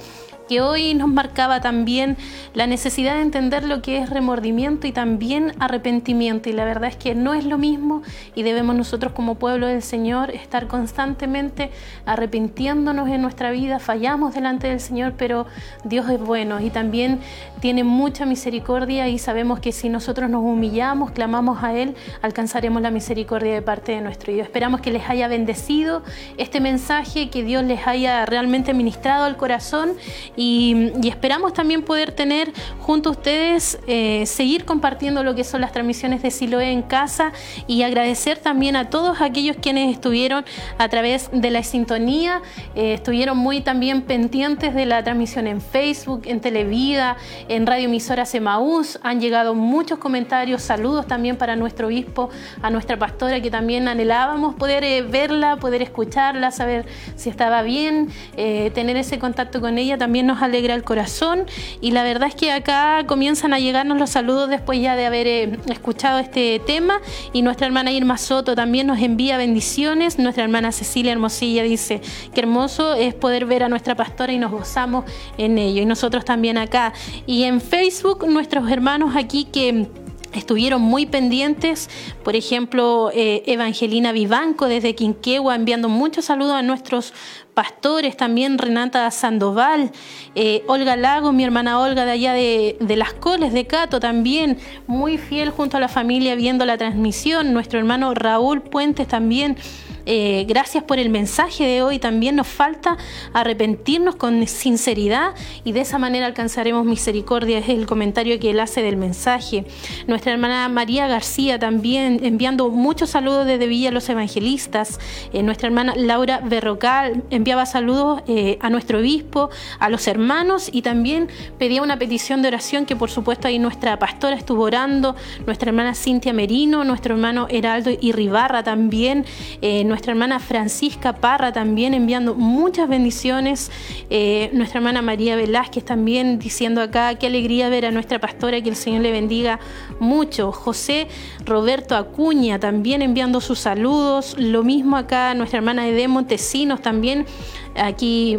que hoy nos marcaba también la necesidad de entender lo que es remordimiento y también arrepentimiento. Y la verdad es que no es lo mismo y debemos nosotros como pueblo del Señor estar constantemente arrepintiéndonos en nuestra vida. Fallamos delante del Señor, pero Dios es bueno y también tiene mucha misericordia y sabemos que si nosotros nos humillamos, clamamos a Él, alcanzaremos la misericordia de parte de nuestro Dios. Esperamos que les haya bendecido este mensaje, que Dios les haya realmente ministrado al corazón y, esperamos también poder tener junto a ustedes, eh, seguir compartiendo lo que son las transmisiones de Siloé en casa y agradecer también a todos aquellos quienes estuvieron a través de la sintonía, eh, estuvieron muy también pendientes de la transmisión en Facebook, en Televida, en Radio Emisora Semaús, han llegado muchos comentarios, saludos también para nuestro obispo, a nuestra pastora que también anhelábamos poder eh, verla, poder escucharla, saber si estaba bien, tener ese contacto con ella. También nos alegra el corazón. Y la verdad es que acá comienzan a llegarnos los saludos después ya de haber eh, escuchado este tema. Y nuestra hermana Irma Soto también nos envía bendiciones, nuestra hermana Cecilia Hermosilla dice que hermoso es poder ver a nuestra pastora y nos gozamos en ello y nosotros también acá. Y en Facebook nuestros hermanos aquí que estuvieron muy pendientes, por ejemplo, eh, Evangelina Vivanco desde Quinquegua enviando muchos saludos a nuestros pastores, también Renata Sandoval, eh, Olga Lago, mi hermana Olga de allá de, de, Las Coles, de Cato, también muy fiel junto a la familia viendo la transmisión, nuestro hermano Raúl Puentes también eh, gracias por el mensaje de hoy. También nos falta arrepentirnos con sinceridad y de esa manera alcanzaremos misericordia. Es el comentario que él hace del mensaje. Nuestra hermana María García también enviando muchos saludos desde Villa Los Evangelistas. Eh, nuestra hermana Laura Berrocal enviaba saludos eh, a nuestro obispo, a los hermanos y también pedía una petición de oración que por supuesto ahí nuestra pastora estuvo orando, nuestra hermana Cintia Merino, nuestro hermano Heraldo Irribarra también, nuestra hermana Francisca Parra también enviando muchas bendiciones, eh, nuestra hermana María Velázquez también diciendo acá, qué alegría ver a nuestra pastora, que el Señor le bendiga mucho, José Roberto Acuña también enviando sus saludos, lo mismo acá nuestra hermana Ede Montesinos también aquí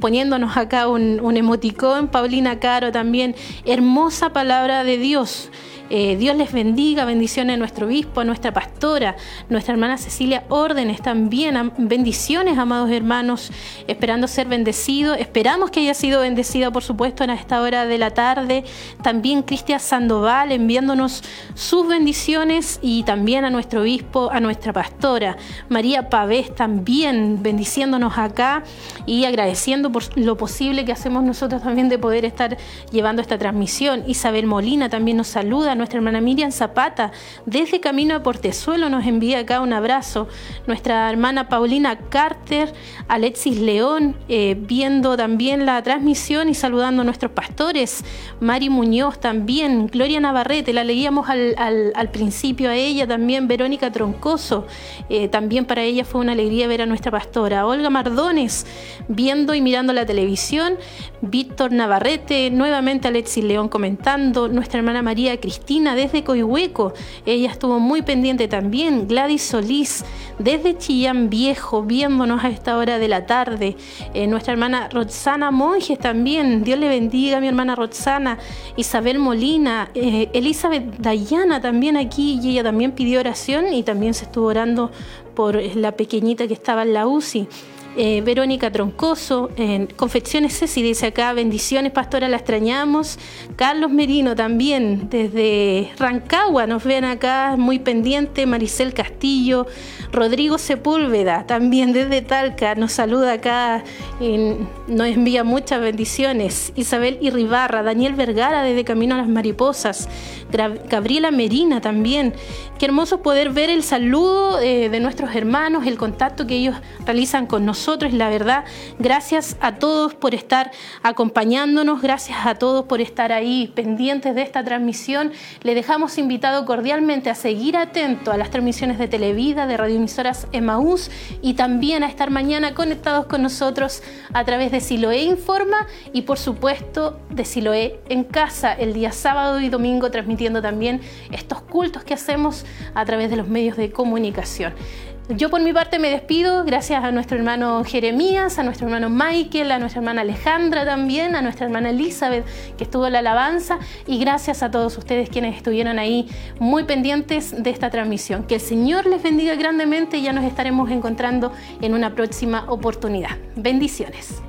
poniéndonos acá un, un emoticón, Paulina Caro también, hermosa palabra de Dios. Eh, Dios les bendiga, bendiciones a nuestro obispo, a nuestra pastora, nuestra hermana Cecilia Órdenes también, bendiciones, amados hermanos, esperando ser bendecido. Esperamos que haya sido bendecida, por supuesto, en esta hora de la tarde. También Cristian Sandoval enviándonos sus bendiciones y también a nuestro obispo, a nuestra pastora. María Pavés también bendiciéndonos acá y agradeciendo por lo posible que hacemos nosotros también de poder estar llevando esta transmisión. Isabel Molina también nos saluda nuestra hermana Miriam Zapata, desde Camino a Portezuelo nos envía acá un abrazo, nuestra hermana Paulina Carter, Alexis León, eh, viendo también la transmisión y saludando a nuestros pastores, Mari Muñoz también, Gloria Navarrete, la leíamos al, principio a ella también, Verónica Troncoso, eh, también para ella fue una alegría ver a nuestra pastora, Olga Mardones, viendo y mirando la televisión, Víctor Navarrete, nuevamente Alexis León comentando, nuestra hermana María Cristina desde Coihueco, ella estuvo muy pendiente también, Gladys Solís desde Chillán Viejo, viéndonos a esta hora de la tarde, eh, nuestra hermana Roxana Monjes también, Dios le bendiga mi hermana Roxana, Isabel Molina, eh, Elizabeth Dayana también aquí, y ella también pidió oración y también se estuvo orando por la pequeñita que estaba en la UCI. Eh, Verónica Troncoso, en Confecciones Ceci dice acá, bendiciones pastora, la extrañamos. Carlos Merino también, desde Rancagua, nos ven acá muy pendiente. Maricel Castillo, Rodrigo Sepúlveda, también desde Talca, nos saluda acá, nos envía muchas bendiciones. Isabel Irribarra, Daniel Vergara desde Camino a las Mariposas, Gabriela Merina también. Qué hermoso poder ver el saludo eh, de nuestros hermanos, el contacto que ellos realizan con nosotros. La verdad, gracias a todos por estar acompañándonos, gracias a todos por estar ahí pendientes de esta transmisión. Le dejamos invitado cordialmente a seguir atento a las transmisiones de Televida, de radioemisoras Emaús y también a estar mañana conectados con nosotros a través de Siloé Informa y por supuesto de Siloé en casa el día sábado y domingo transmitiendo también estos cultos que hacemos a través de los medios de comunicación. Yo por mi parte me despido, gracias a nuestro hermano Jeremías, a nuestro hermano Michael, a nuestra hermana Alejandra también, a nuestra hermana Elizabeth que estuvo en la alabanza y gracias a todos ustedes quienes estuvieron ahí muy pendientes de esta transmisión. Que el Señor les bendiga grandemente y ya nos estaremos encontrando en una próxima oportunidad. Bendiciones.